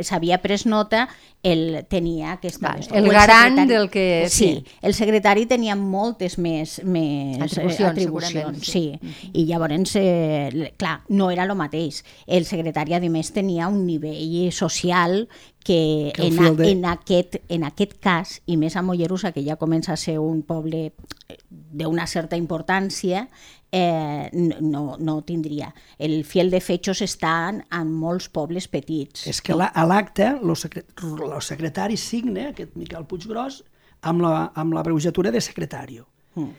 s'havia pres nota ell tenia aquesta... Val, esto. el O garant secretari- del que- Sí, sí. el secretari tenia moltes més, més Atribucions, atribucions segurament, sí. I llavors, eh, clar, no era el mateix. El secretari, a més, tenia un nivell social que, Que el en, a, de- en, aquest, en aquest cas, i més a Mollerussa, que ja comença a ser un poble eh, d'una certa importància, eh, no, no tindria. El fiel de fechos està en, molts pobles petits. És que la, a l'acte, el secre, lo secretari signa, aquest Miquel Puiggròs, amb la, amb l'abreviatura de secretario. Mm.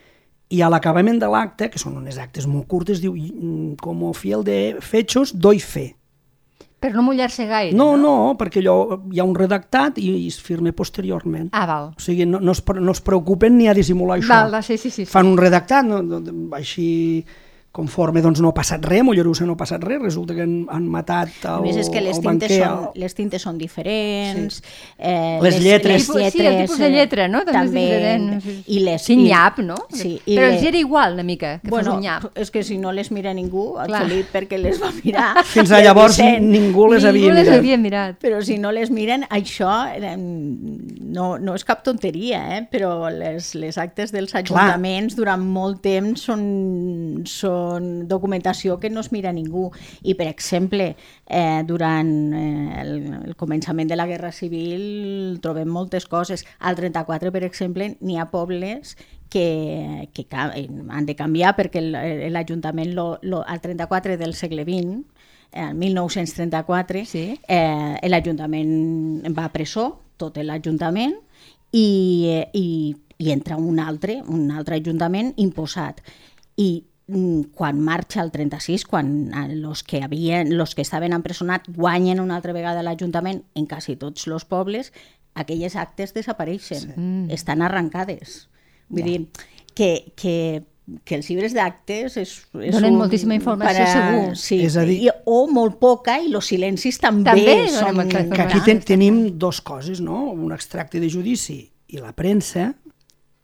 I a l'acabament de l'acte, que són unes actes molt curtes, diu, "Mm, com fiel de fechos, doy fe. Per no mullar-se gaire, No, no, perquè allò hi ha un redactat i, i es firma posteriorment. Ah, val. O sigui, no, no, es, no es preocupen ni a dissimular això. Val, val, sí, sí, sí. sí. Fan un redactat, no, no, així conforme doncs, no ha passat res, Mollerussa no ha passat res, resulta que han, han matat el, A més, és que les el tintes, banquer. són, les tintes són diferents. Sí. Eh, Les lletres. El tipus- sí, el tipus de lletra, no? També, és diferent. I les, i- nyap, no? Sí, i Però els era igual, una mica, que bueno, fos un nyap. és que si no les mira ningú, el Clar. Felip perquè les va mirar. <laughs> Fins a el llavors Vicent. ningú les havia Ningú les mirat. havia mirat. Però si no les miren, això no, no és cap tonteria, eh? però les, les actes dels ajuntaments durant molt temps són, són documentació que no es mira ningú. I, per exemple, eh, durant eh, el, el començament de la Guerra Civil trobem moltes coses. Al 34, per exemple, n'hi ha pobles que, que ca- han de canviar perquè l'Ajuntament al 34 del segle XX el 1934 Sí. eh, l'Ajuntament va a presó, tot l'Ajuntament, i, eh, i, i entra un altre, un altre Ajuntament imposat. I quan marxa el 36, quan eh, los que, havien, los que estaven empresonats guanyen una altra vegada l'Ajuntament en quasi tots els pobles, aquelles actes desapareixen, sí. Mm. estan arrencades. Vull dir, que, que, que els llibres d'actes és, és Donen moltíssima informació, segur. Sí, És a dir- i, o molt poca, i els silencis també, També són... que aquí ten, tenim dos coses, no? Un extracte de judici i la premsa,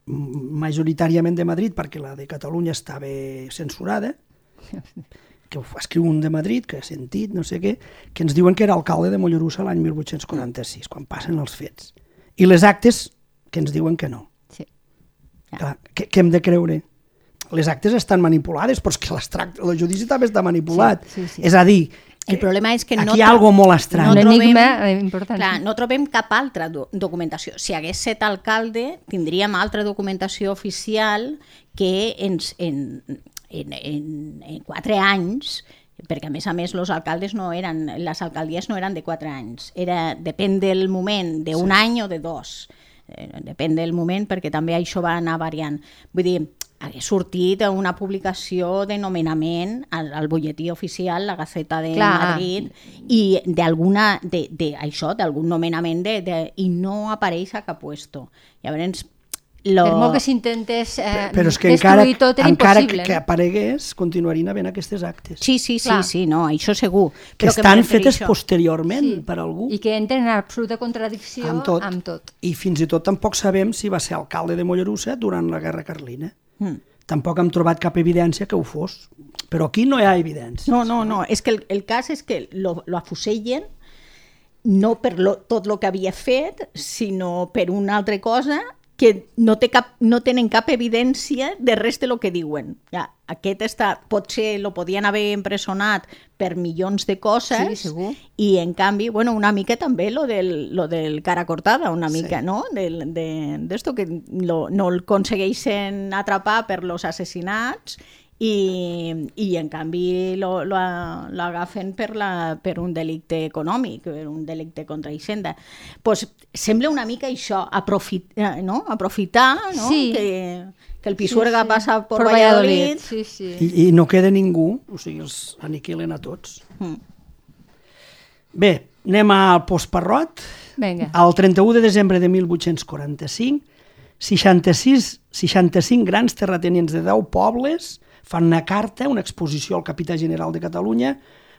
majoritàriament de Madrid, perquè la de Catalunya estava censurada, que ho escriu un de Madrid, que he sentit, no sé què, que ens diuen que era alcalde de Mollerussa l'any 1846, quan passen els fets. I les actes que ens diuen que no. Sí. Ja. Clar, què, què hem de creure? Les actes estan manipulades, però és que el judici també està manipulat. Sí, sí, sí. És a dir, El problema és que no... aquí hi ha algo molt estrany. Un enigma, important, Clar, no trobem cap altra do documentació. Si hagués set alcalde, tindríem altra documentació oficial que ens, en, en, en, en quatre anys perquè a més a més els alcaldes no eren, les alcaldies no eren de quatre anys, era, depèn del moment, d'un sí. any o de dos, eh, depèn del moment perquè també això va anar variant. Vull dir, hagués sortit una publicació de nomenament al, al butlletí oficial, la Gaceta de Clar. Madrid, i d'alguna, de, de, això, d'algun nomenament, de, de, i no apareix a cap puesto. Llavors, lo... Per molt que s'intentés eh, Però és que destruir encara, tot, era encara que, impossible. que aparegués, continuarien havent aquestes actes. Sí, sí, sí, Clar. sí, no, això segur. que Però estan em fetes posteriorment Sí. per algú. I que entren en absoluta contradicció amb tot. amb tot. I fins i tot tampoc sabem si va ser alcalde de Mollerussa durant la Guerra Carlina. Mm. Tampoc hem trobat cap evidència que ho fos. Però aquí no hi ha evidència. No, no, no, és que el, el cas és que lo, lo afusellen no per lo, tot el que havia fet, sinó per una altra cosa que no, té cap, no tenen cap evidència de res de lo que diuen. Ja, aquest està, potser lo podien haver empresonat per milions de coses Sí, segur. i en canvi, bueno, una mica també lo del, lo del cara cortada, una mica, sí. no? Del, de, d'esto que lo, no el aconsegueixen atrapar per los assassinats i, i en canvi lo, lo, lo agafen per, la, per un delicte econòmic, per un delicte contra Hisenda. pues, sembla una mica això, aprofit, eh, no? aprofitar no? Sí. que, que el Pisuerga sí. passa per, Per Valladolid, Sí, sí. I, I no queda ningú, o sigui, els aniquilen a tots. Mm. Bé, anem al postparrot. Vinga. El 31 de desembre de 1845, 66, 65 grans terratenients de 10 pobles fan una carta, una exposició al capità general de Catalunya,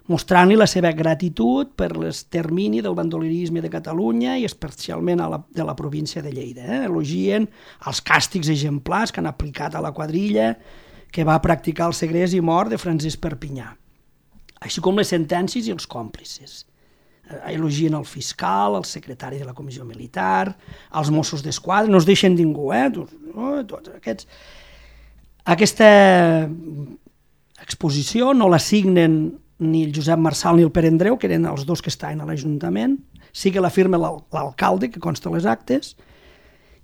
mostrant-li la seva gratitud per l'extermini del bandolerisme de Catalunya i especialment a la, de la província de Lleida. Eh? Elogien els càstigs exemplars que han aplicat a la quadrilla que va practicar el segrest i mort de Francesc Perpinyà, així com les sentències i els còmplices Eh, elogien el fiscal, el secretari de la comissió militar, els Mossos d'Esquadra, no es deixen ningú, eh? Tots, oh, tots aquests. Aquesta exposició no la signen ni el Josep Marçal ni el Pere Andreu, que eren els dos que estaven a l'Ajuntament, sí que la firma l'al- l'alcalde, que consta les actes,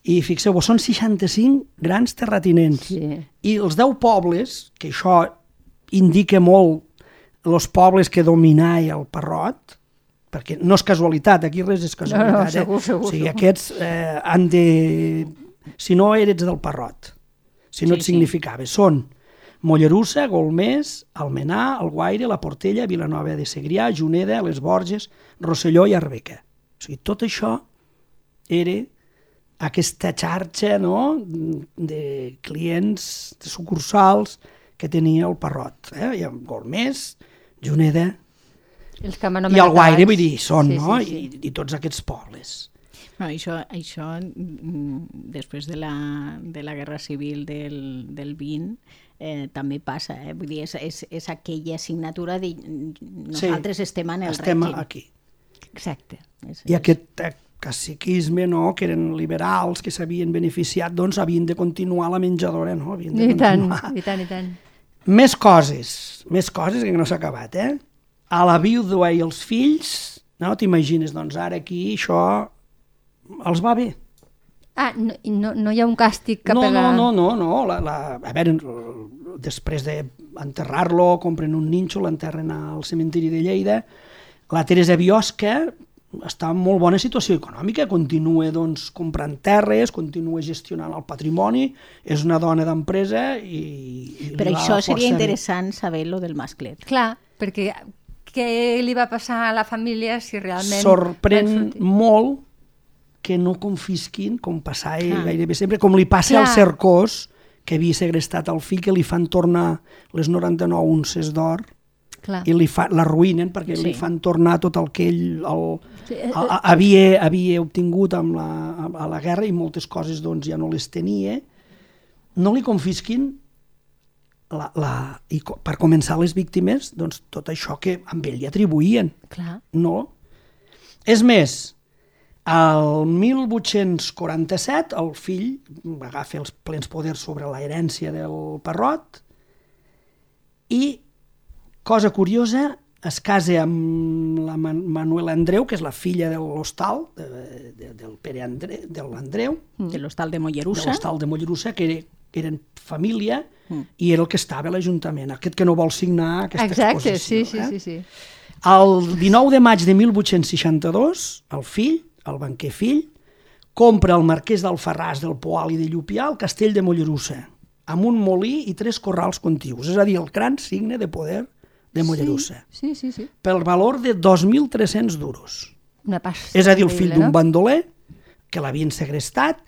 i fixeu-vos, són 65 grans terratinents. Sí. I els 10 pobles, que això indica molt els pobles que dominava el Parrot, perquè no és casualitat, aquí res és casualitat. No, no, segur, eh? segur, O sigui, segur. aquests eh, han de... Si no eres del Parrot, si no Sí, et sí. significava, són Mollerussa, Golmés, Almenar, Alguaire, La Portella, Vilanova de Segrià, Juneda, Les Borges, Rosselló i Arbeca. O sigui, tot això era aquesta xarxa no? de clients, de sucursals, que tenia el Parrot. Eh? Hi ha Golmés, Juneda Els que i el Guaire, vull dir, són, Sí, no? sí, sí. I, I tots aquests pobles. No, això, això mm, després de la, de la Guerra Civil del, del 20 eh, també passa, eh? vull dir, és, és, és aquella assignatura de nosaltres estem en el Estem règim. aquí. Exacte. És, I aquest eh, caciquisme, no?, que eren liberals, que s'havien beneficiat, doncs havien de continuar la menjadora, no? Havien de I tant, i tant, i tant. Més coses, més coses que no s'ha acabat, eh? A la vídua i els fills, no t'imagines, doncs ara aquí això els va bé. Ah, no, no, no hi ha un càstig cap no, a la... no, no, no, no, la, la, a veure, després d'enterrar-lo, compren un nínxol, l'enterren al cementiri de Lleida, la Teresa Biosca està en molt bona situació econòmica, continua doncs, comprant terres, continua gestionant el patrimoni, és una dona d'empresa i, i va això força seria bé. interessant saber lo del masclet. Clar, perquè què li va passar a la família si realment... sorprèn molt que no confisquin, com passava Clar. gairebé sempre, com li passa al Clar. Cercós, que havia segrestat el fill, que li fan tornar les 99 unces d'or i li fa, la ruïnen perquè Sí. li fan tornar tot el que ell el, eh, a, a, havia, havia obtingut amb la, a, la guerra i moltes coses doncs, ja no les tenia. No li confisquin la, la, i per començar les víctimes doncs, tot això que amb ell li atribuïen. Clar. No. És més, el 1847 el fill va agafar els plens poders sobre la herència del Parrot i, cosa curiosa, es casa amb la Man Manuela Andreu, que és la filla de l'hostal, de, de, del Pere Andre, de l'Andreu, De l'hostal de de Mollerussa. l'hostal de Mollerussa, que, era, que eren família, i era el que estava a l'Ajuntament, aquest que no vol signar aquesta Exacte, exposició. sí, sí, eh? sí, sí. El 19 de maig de 1862, el fill, el banquer fill, compra el marquès d'Alfarràs del Poal i de Llupià el castell de Mollerussa, amb un molí i tres corrals contigus, és a dir, el gran signe de poder de Mollerussa, Sí, sí, sí. pel valor de 2.300 duros. Una pasta. És a dir, el fill d'un bandoler, que l'havien segrestat,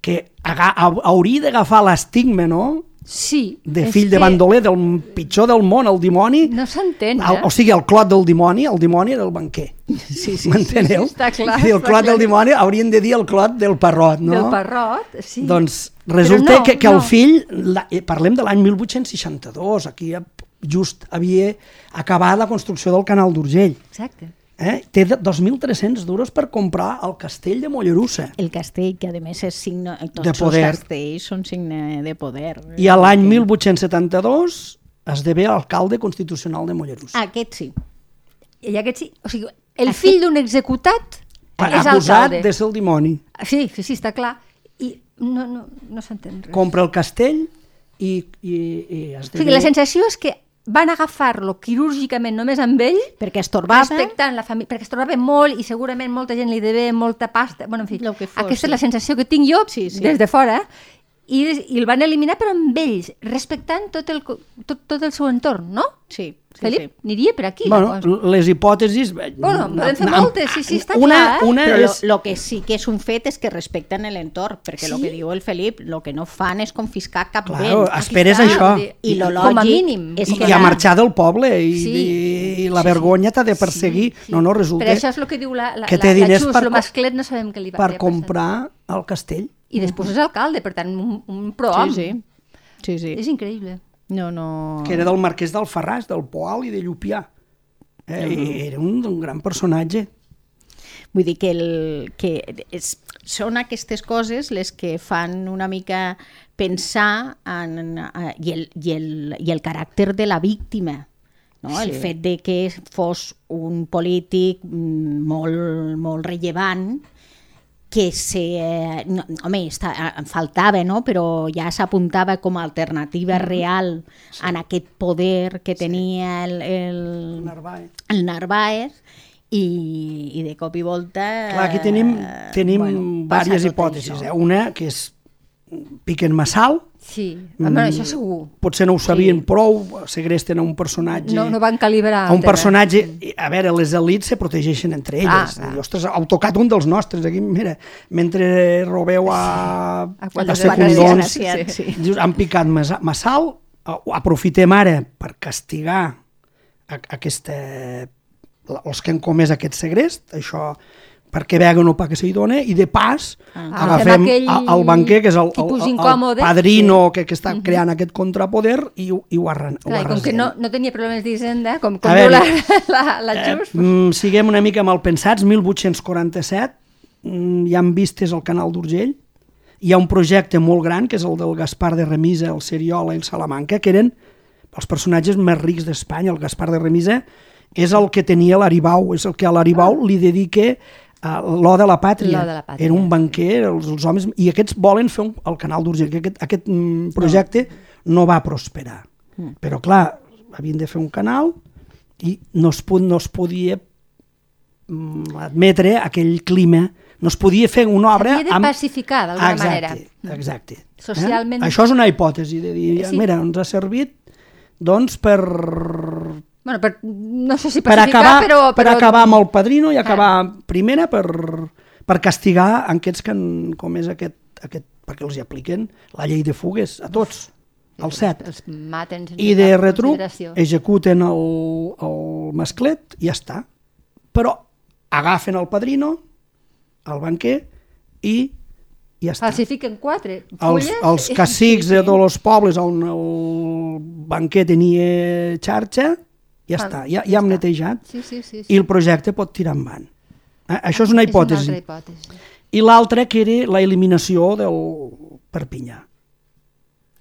que aga- hau- hauria d'agafar l'estigma, no?, Sí. de fill de que bandoler, del pitjor del món, el dimoni, No s'entén, el, eh? o sigui, el clot del dimoni, el dimoni era el banquer. Sí, sí. M'enteneu? sí, està clar, dir, el clot del dimoni haurien de dir el clot del parrot, no? Del parrot, sí. Doncs resulta no, que, que no. el fill, la, eh, parlem de l'any 1862, aquí just havia acabat la construcció del canal d'Urgell. Exacte. Eh? Té de- 2.300 duros per comprar el castell de Mollerussa. El castell, que a més és signe... Tots De poder. els castells són signe de poder. I a l'any 1872 esdevé alcalde constitucional de Mollerussa. Aquest sí. I aquest sí, o sigui, el fill d'un executat Per és acusat de ser el dimoni. Sí, sí, sí, està clar. I no, no, no s'entén res. Compra el castell i, i, i O esdevé... sigui, la sensació és que van agafar-lo quirúrgicament només amb ell, Perquè estorbava... respectant la família, perquè es trobava molt i segurament molta gent li devia molta pasta. Bueno, en fi, fos, aquesta sí. és la sensació que tinc jo Sí, sí. des de fora i, i el van eliminar però amb ells, respectant tot el, tot, tot el seu entorn, no? Sí, sí, Felip, sí. aniria per aquí Bueno, la cosa. les hipòtesis... eh, Bueno, podem fer moltes, sí, sí, està una, clar? Una Però lo, és... lo que sí que és un fet és que respecten l'entorn, perquè el Sí? que diu el Felip, el que no fan és confiscar cap Claro, bé. esperes això. I lo com a lògic mínim. és I, que i a la- marxar del poble i, Sí. i, i la Sí, vergonya t'ha de perseguir. Sí, sí. No, no, resulta Però això és el que diu la, la, que la, té la Xus, per, lo co- masclet no sabem què li va per comprar el castell. I després és alcalde, per tant, un, un prohom. Sí, sí. sí, sí. És increïble. No, no... que era del marquès d'Alfarràs, del Poal i de Llupià. Eh, i Era un, un gran personatge. Vull dir que, el, que és, són aquestes coses les que fan una mica pensar en, eh, i, el, i, el, i el caràcter de la víctima. No? Sí. El fet de que fos un polític mm, molt, molt rellevant que se, eh, no, home, està, faltava, no? però ja s'apuntava com a alternativa real sí. en aquest poder que tenia el, el, Narváez. el Narváez i, i de cop i volta... Clar, aquí tenim, eh, tenim bueno, diverses hipòtesis. Eh? Una, que és piquen massal, Sí, Mm. mm. bueno, això segur. potser no ho sabien Sí. prou, segresten a un personatge... No, no van calibrar. a un personatge... A veure, les elites se protegeixen entre Ah, elles. clar. I, ostres, heu tocat un dels nostres. Aquí, mira, mentre robeu a, A quatre a de secundons, desgraciats, sí. dius, han picat massa- massal, aprofitem ara per castigar a, aquesta, els que han comès aquest segrest, això perquè vega no pa que se li dona, i de pas Ah, agafem aquell a- el banquer, que és el, el, tipus el, el padrino que, que està creant aquest contrapoder, i, ho- i ho, arran, ho Clar, i com que no, no tenia problemes d'hisenda, com, com diu la, veure, <laughs> la, la Eh, Just, mm, siguem una mica malpensats, 1847, mm, hi han vistes al canal d'Urgell, hi ha un projecte molt gran, que és el del Gaspar de Remisa, el Seriola i el Salamanca, que eren els personatges més rics d'Espanya. El Gaspar de Remisa és el que tenia l'Aribau, és el que a l'Aribau li dedica l'O de la Pàtria. De la Pàtria, Era un banquer, els, els homes... I aquests volen fer un, el canal d'Urgell, que aquest, aquest mm, projecte no. no va prosperar. Mm. Però, clar, havien de fer un canal i no es, pod, no es podia mm, admetre aquell clima, no es podia fer una obra... S'havia de pacificar, d'alguna manera. Exacte, exacte. Socialment- Eh? Això és una hipòtesi, de dir, Sí. mira, ens ha servit doncs per, bueno, per, no sé si per, acabar, però, per però... acabar amb el padrino i acabar primera per, per castigar aquests que han comès aquest, aquest, perquè els hi apliquen la llei de fugues a tots, als set. Els maten sense I de retruc executen el, el masclet i ja està. Però agafen el padrino, el banquer, i ja està. Falsifiquen quatre Els, fulles. els cacics de tots els pobles on el banquer tenia xarxa, ja Fan- està, ja, ja ja hem està. netejat Sí, sí, sí. sí. i el projecte pot tirar endavant. Eh? Això és una hipòtesi. És una altra hipòtesi. I l'altra que era la eliminació del Perpinyà.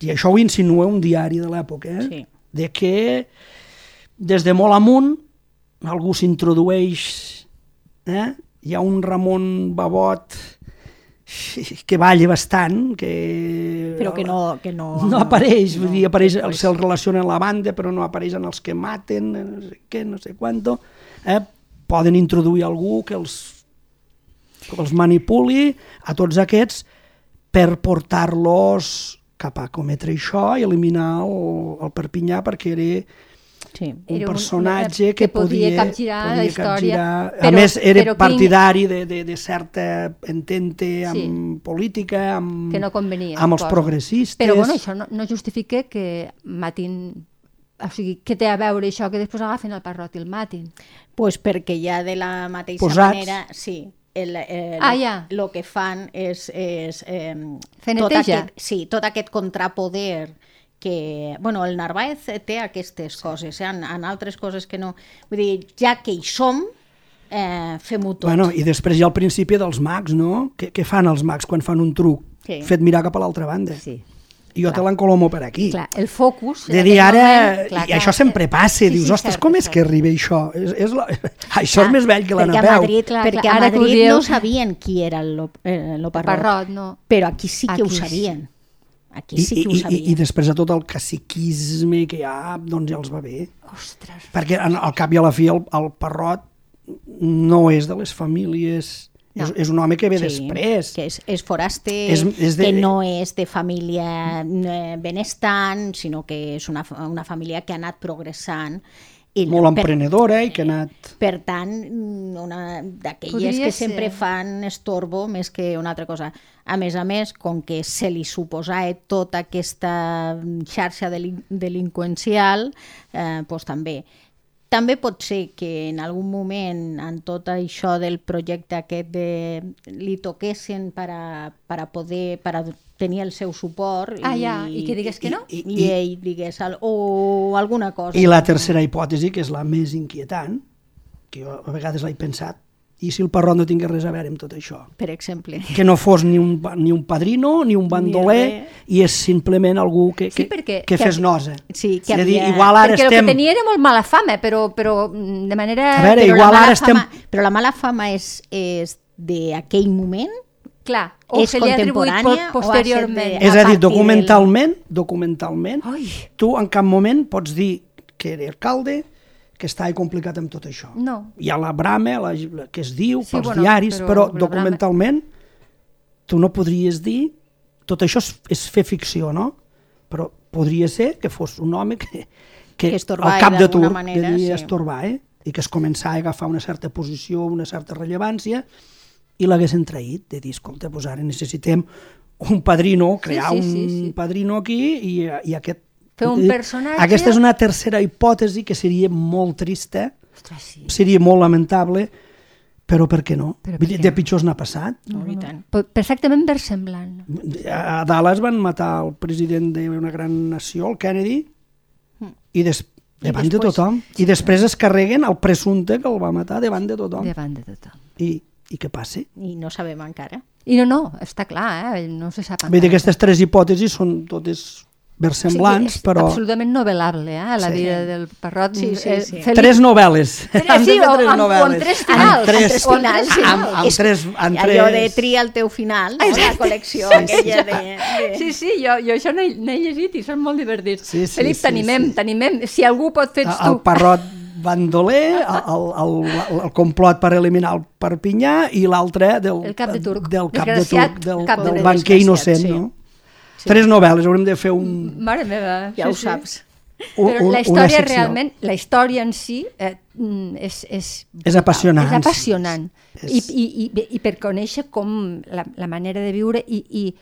I això ho insinua un diari de l'època, eh? Sí. de que des de molt amunt algú s'introdueix, eh? hi ha un Ramon Babot <laughs> que balla bastant, que... Però que no... Que no, <laughs> no apareix, vull dir, apareix, no, se'l relaciona en la banda, però no apareixen els que maten, no sé què, no sé quanto. Eh? Poden introduir algú que els, que els manipuli a tots aquests per portar-los cap a cometre això i eliminar el, el Perpinyà perquè era Sí. un Era un- personatge una- que, que podia podia, capgirar la podia història, capgirar. a però- més, era però partidari de, de, de certa entente amb Sí. política, amb, que no convenia. amb els progressistes. Però bueno, això no, no justifica que matin... O sigui, què té a veure això que després agafen el parrot i el matin? Pues perquè ja de la mateixa Posats. manera, sí, el, el, Ah, ja. el que fan és, és eh, Fer tot aquest, sí, tot aquest contrapoder que, bueno, el Narváez té aquestes coses, eh? en, en altres coses que no... Vull dir, ja que hi som, eh, fem-ho tot. Bueno, i després hi ha el principi dels mags, no? Què, què fan els mags quan fan un truc? Sí. Fet mirar cap a l'altra banda. Sí. I jo te l'encolomo per aquí. Clar, el focus... De dir ara, moment, clar, i clar, això sempre passa, sí, dius, sí, ostres, cert, com és cert. que arriba això? És, és la... <laughs> Això és més vell que la perquè a Napeu. Madrid, Clar, perquè clar, a Madrid dieu- no sabien qui era el, lo- eh, lo parrot, Parrot, no. però aquí sí que Aquí ho sí. Aquí I, sí i, que ho i, i. I després de tot el caciquisme que hi ha, doncs ja els va bé. Ostres, Perquè en- al cap i a la fi el, el Parrot no és de les famílies... No. És, és un home que ve després. Que és, és foraster, És- és de- que no és de família eh, benestant, sinó que és una, una família que ha anat progressant. I Molt per, emprenedora i que ha anat... per tant, una d'aquelles que sempre ser. fan estorbo més que una altra cosa. A més a més, com que se li suposava tota aquesta xarxa delin delinqüencial, eh, doncs també. També pot ser que en algun moment en tot això del projecte aquest de, li toquessin per a, per a poder per a tenir el seu suport Ah, ja, i que digués que no? i, I- i, i ell digués al, o alguna cosa. I la tercera hipòtesi, que és la més inquietant, que jo a vegades l'he pensat, i si el Parrot no tingués res a veure amb tot això? Per exemple. Que no fos ni un, ni un padrino, ni un bandoler, res. i és simplement algú que, Sí, que, perquè- que que- fes nosa. Sí, que és a dir, havia- igual ara perquè el estem... que tenia era molt mala fama, però, però mm, de manera... A veure, però igual ara estem- Fama, però la mala fama és, és d'aquell moment? Clar, o és se li ha atribuït de- posteriorment. És a a dir, documentalment, documentalment, Ai, tu en cap moment pots dir que era alcalde, que estava complicat amb tot això. No. Hi ha la brama, la, la que es diu, Sí, pels bueno, diaris, però però, la brama- documentalment tu no podries dir... Tot això és, és fer ficció, no? Però podria ser que fos un home que, que, Que estorbava al cap de d'alguna manera, de dir sí. estorbar, eh? i que es començava a agafar una certa posició, una certa rellevància, i l'haguessin traït, de dir, escolta, doncs ara necessitem un padrino, crear sí, sí, un sí. padrino aquí, i, i aquest Fer un personatge... Aquesta és una tercera hipòtesi que seria molt trista, Ostres, sí. seria molt lamentable, però per què no? Per què De no? pitjors n'ha passat. No, i tant. Pe- Perfectament versemblant. A Dallas van matar el president d'una gran nació, el Kennedy, i, des, davant de després- tothom. I després es carreguen el presumpte que el va matar davant de tothom. Davant de tothom. I, I què passa? I no sabem encara. I no, no, està clar, eh? no se sap Vull dir, encara. aquestes tres hipòtesis són totes versemblants, és però... absolutament novel·lable, eh? La Sí. vida del Parrot. Sí, sí, Eh, sí. Felip- Tres novel·les. Tres, sí, o tres amb- o amb novel·les. tres finals, Amb tres, amb tres- o amb tres amb, finals. amb És- tres, amb Allò de tres... tria el teu final, no? la col·lecció aquella de... de... Sí, sí, jo, jo això n'he llegit i són molt divertits. Sí, sí, Felip, sí, t'animem, sí. t'animem. Si algú pot fer ets el tu. parrot bandoler, el, el, el, el complot per eliminar el Perpinyà i l'altre del, El cap de turc. del cap de turc, del, cap de del banquer innocent, sí. no? Tres novel·les, haurem de fer un, Mare meva. Ja sí, ho sí. saps. un, Però la història realment, la història en si eh, mm, és, és, És apassionant, És apassionant. és- I, i, i, I per conèixer com la, la manera de viure i, i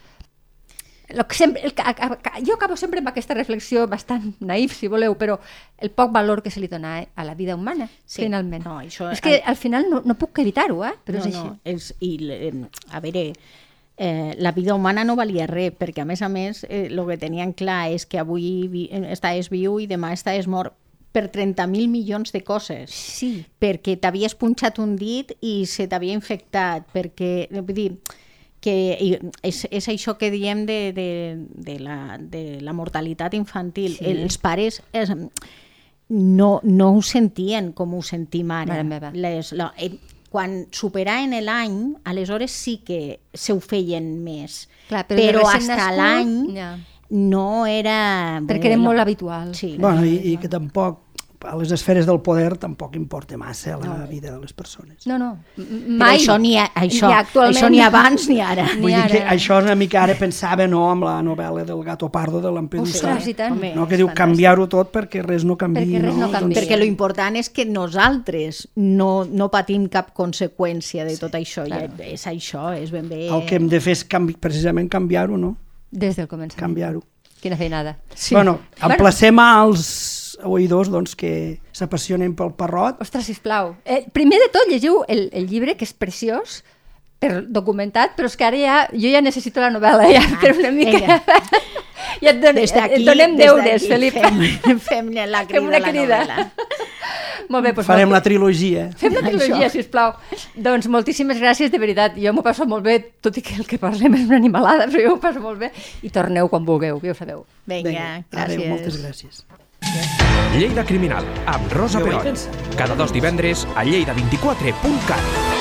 lo que sempre, el, que- a- a- jo acabo sempre amb aquesta reflexió bastant naïf, si voleu, però el poc valor que se li dona eh, a la vida humana, Sí. finalment. No, això- és que al final no, no puc evitar-ho, eh? però no, és així. No, és, i, le- a veure, eh, la vida humana no valia res, perquè a més a més el eh, que tenien clar és que avui vi, eh, estaves viu i demà estaves mort per 30.000 milions de coses. Sí. perquè t'havies punxat un dit i se t'havia infectat, perquè, vull dir, que és, és això que diem de, de, de, la, de la mortalitat infantil. Sí. Els pares es, no, no ho sentien com ho sentim ara. Les, la, eh, quan superaven l'any, aleshores sí que se ho feien més. Clar, però però hasta l'any ja. no era... Perquè era molt habitual. Sí. Bueno, i, i que tampoc, a les esferes del poder, tampoc importa massa la vida de les persones. No, no, m- Però mai. això ni, a, això, Ni actualment. això ni abans ni ara. Ni Vull dir que ara. això una mica ara pensava no, amb la novel·la del Gato Pardo de Lampedusa, Ostres, i tant. Home, no, que diu canviar-ho tot perquè res no canvi. Perquè res no canvia. Perquè lo important és que nosaltres no, no patim cap conseqüència de tot això. Ja, és això, és ben bé... El que hem de fer és canvi, precisament canviar-ho, no? Des del començament. Canviar-ho. Quina feinada. Sí. Bueno, emplacem als oïdors doncs, que s'apassionen pel parrot. Ostres, sisplau. Eh, primer de tot, llegiu el, el llibre, que és preciós, per documentat, però és que ara ja, jo ja necessito la novel·la, ja, per una mica... vinga. <laughs> ja et, don, et donem des deures, Felip. Fem, fem la crida Fem una a la crida. novel·la. <laughs> Molt bé, doncs Farem molt la trilogia. Fem la trilogia, sisplau. Doncs moltíssimes gràcies, de veritat. Jo m'ho passo molt bé, tot i que el que parlem és una animalada, però jo m'ho passo molt bé. I torneu quan vulgueu, ja ho sabeu. Vinga, gràcies. Adéu, moltes gràcies. Lleida Criminal, amb Rosa pensat. Cada dos divendres a lleida24.cat.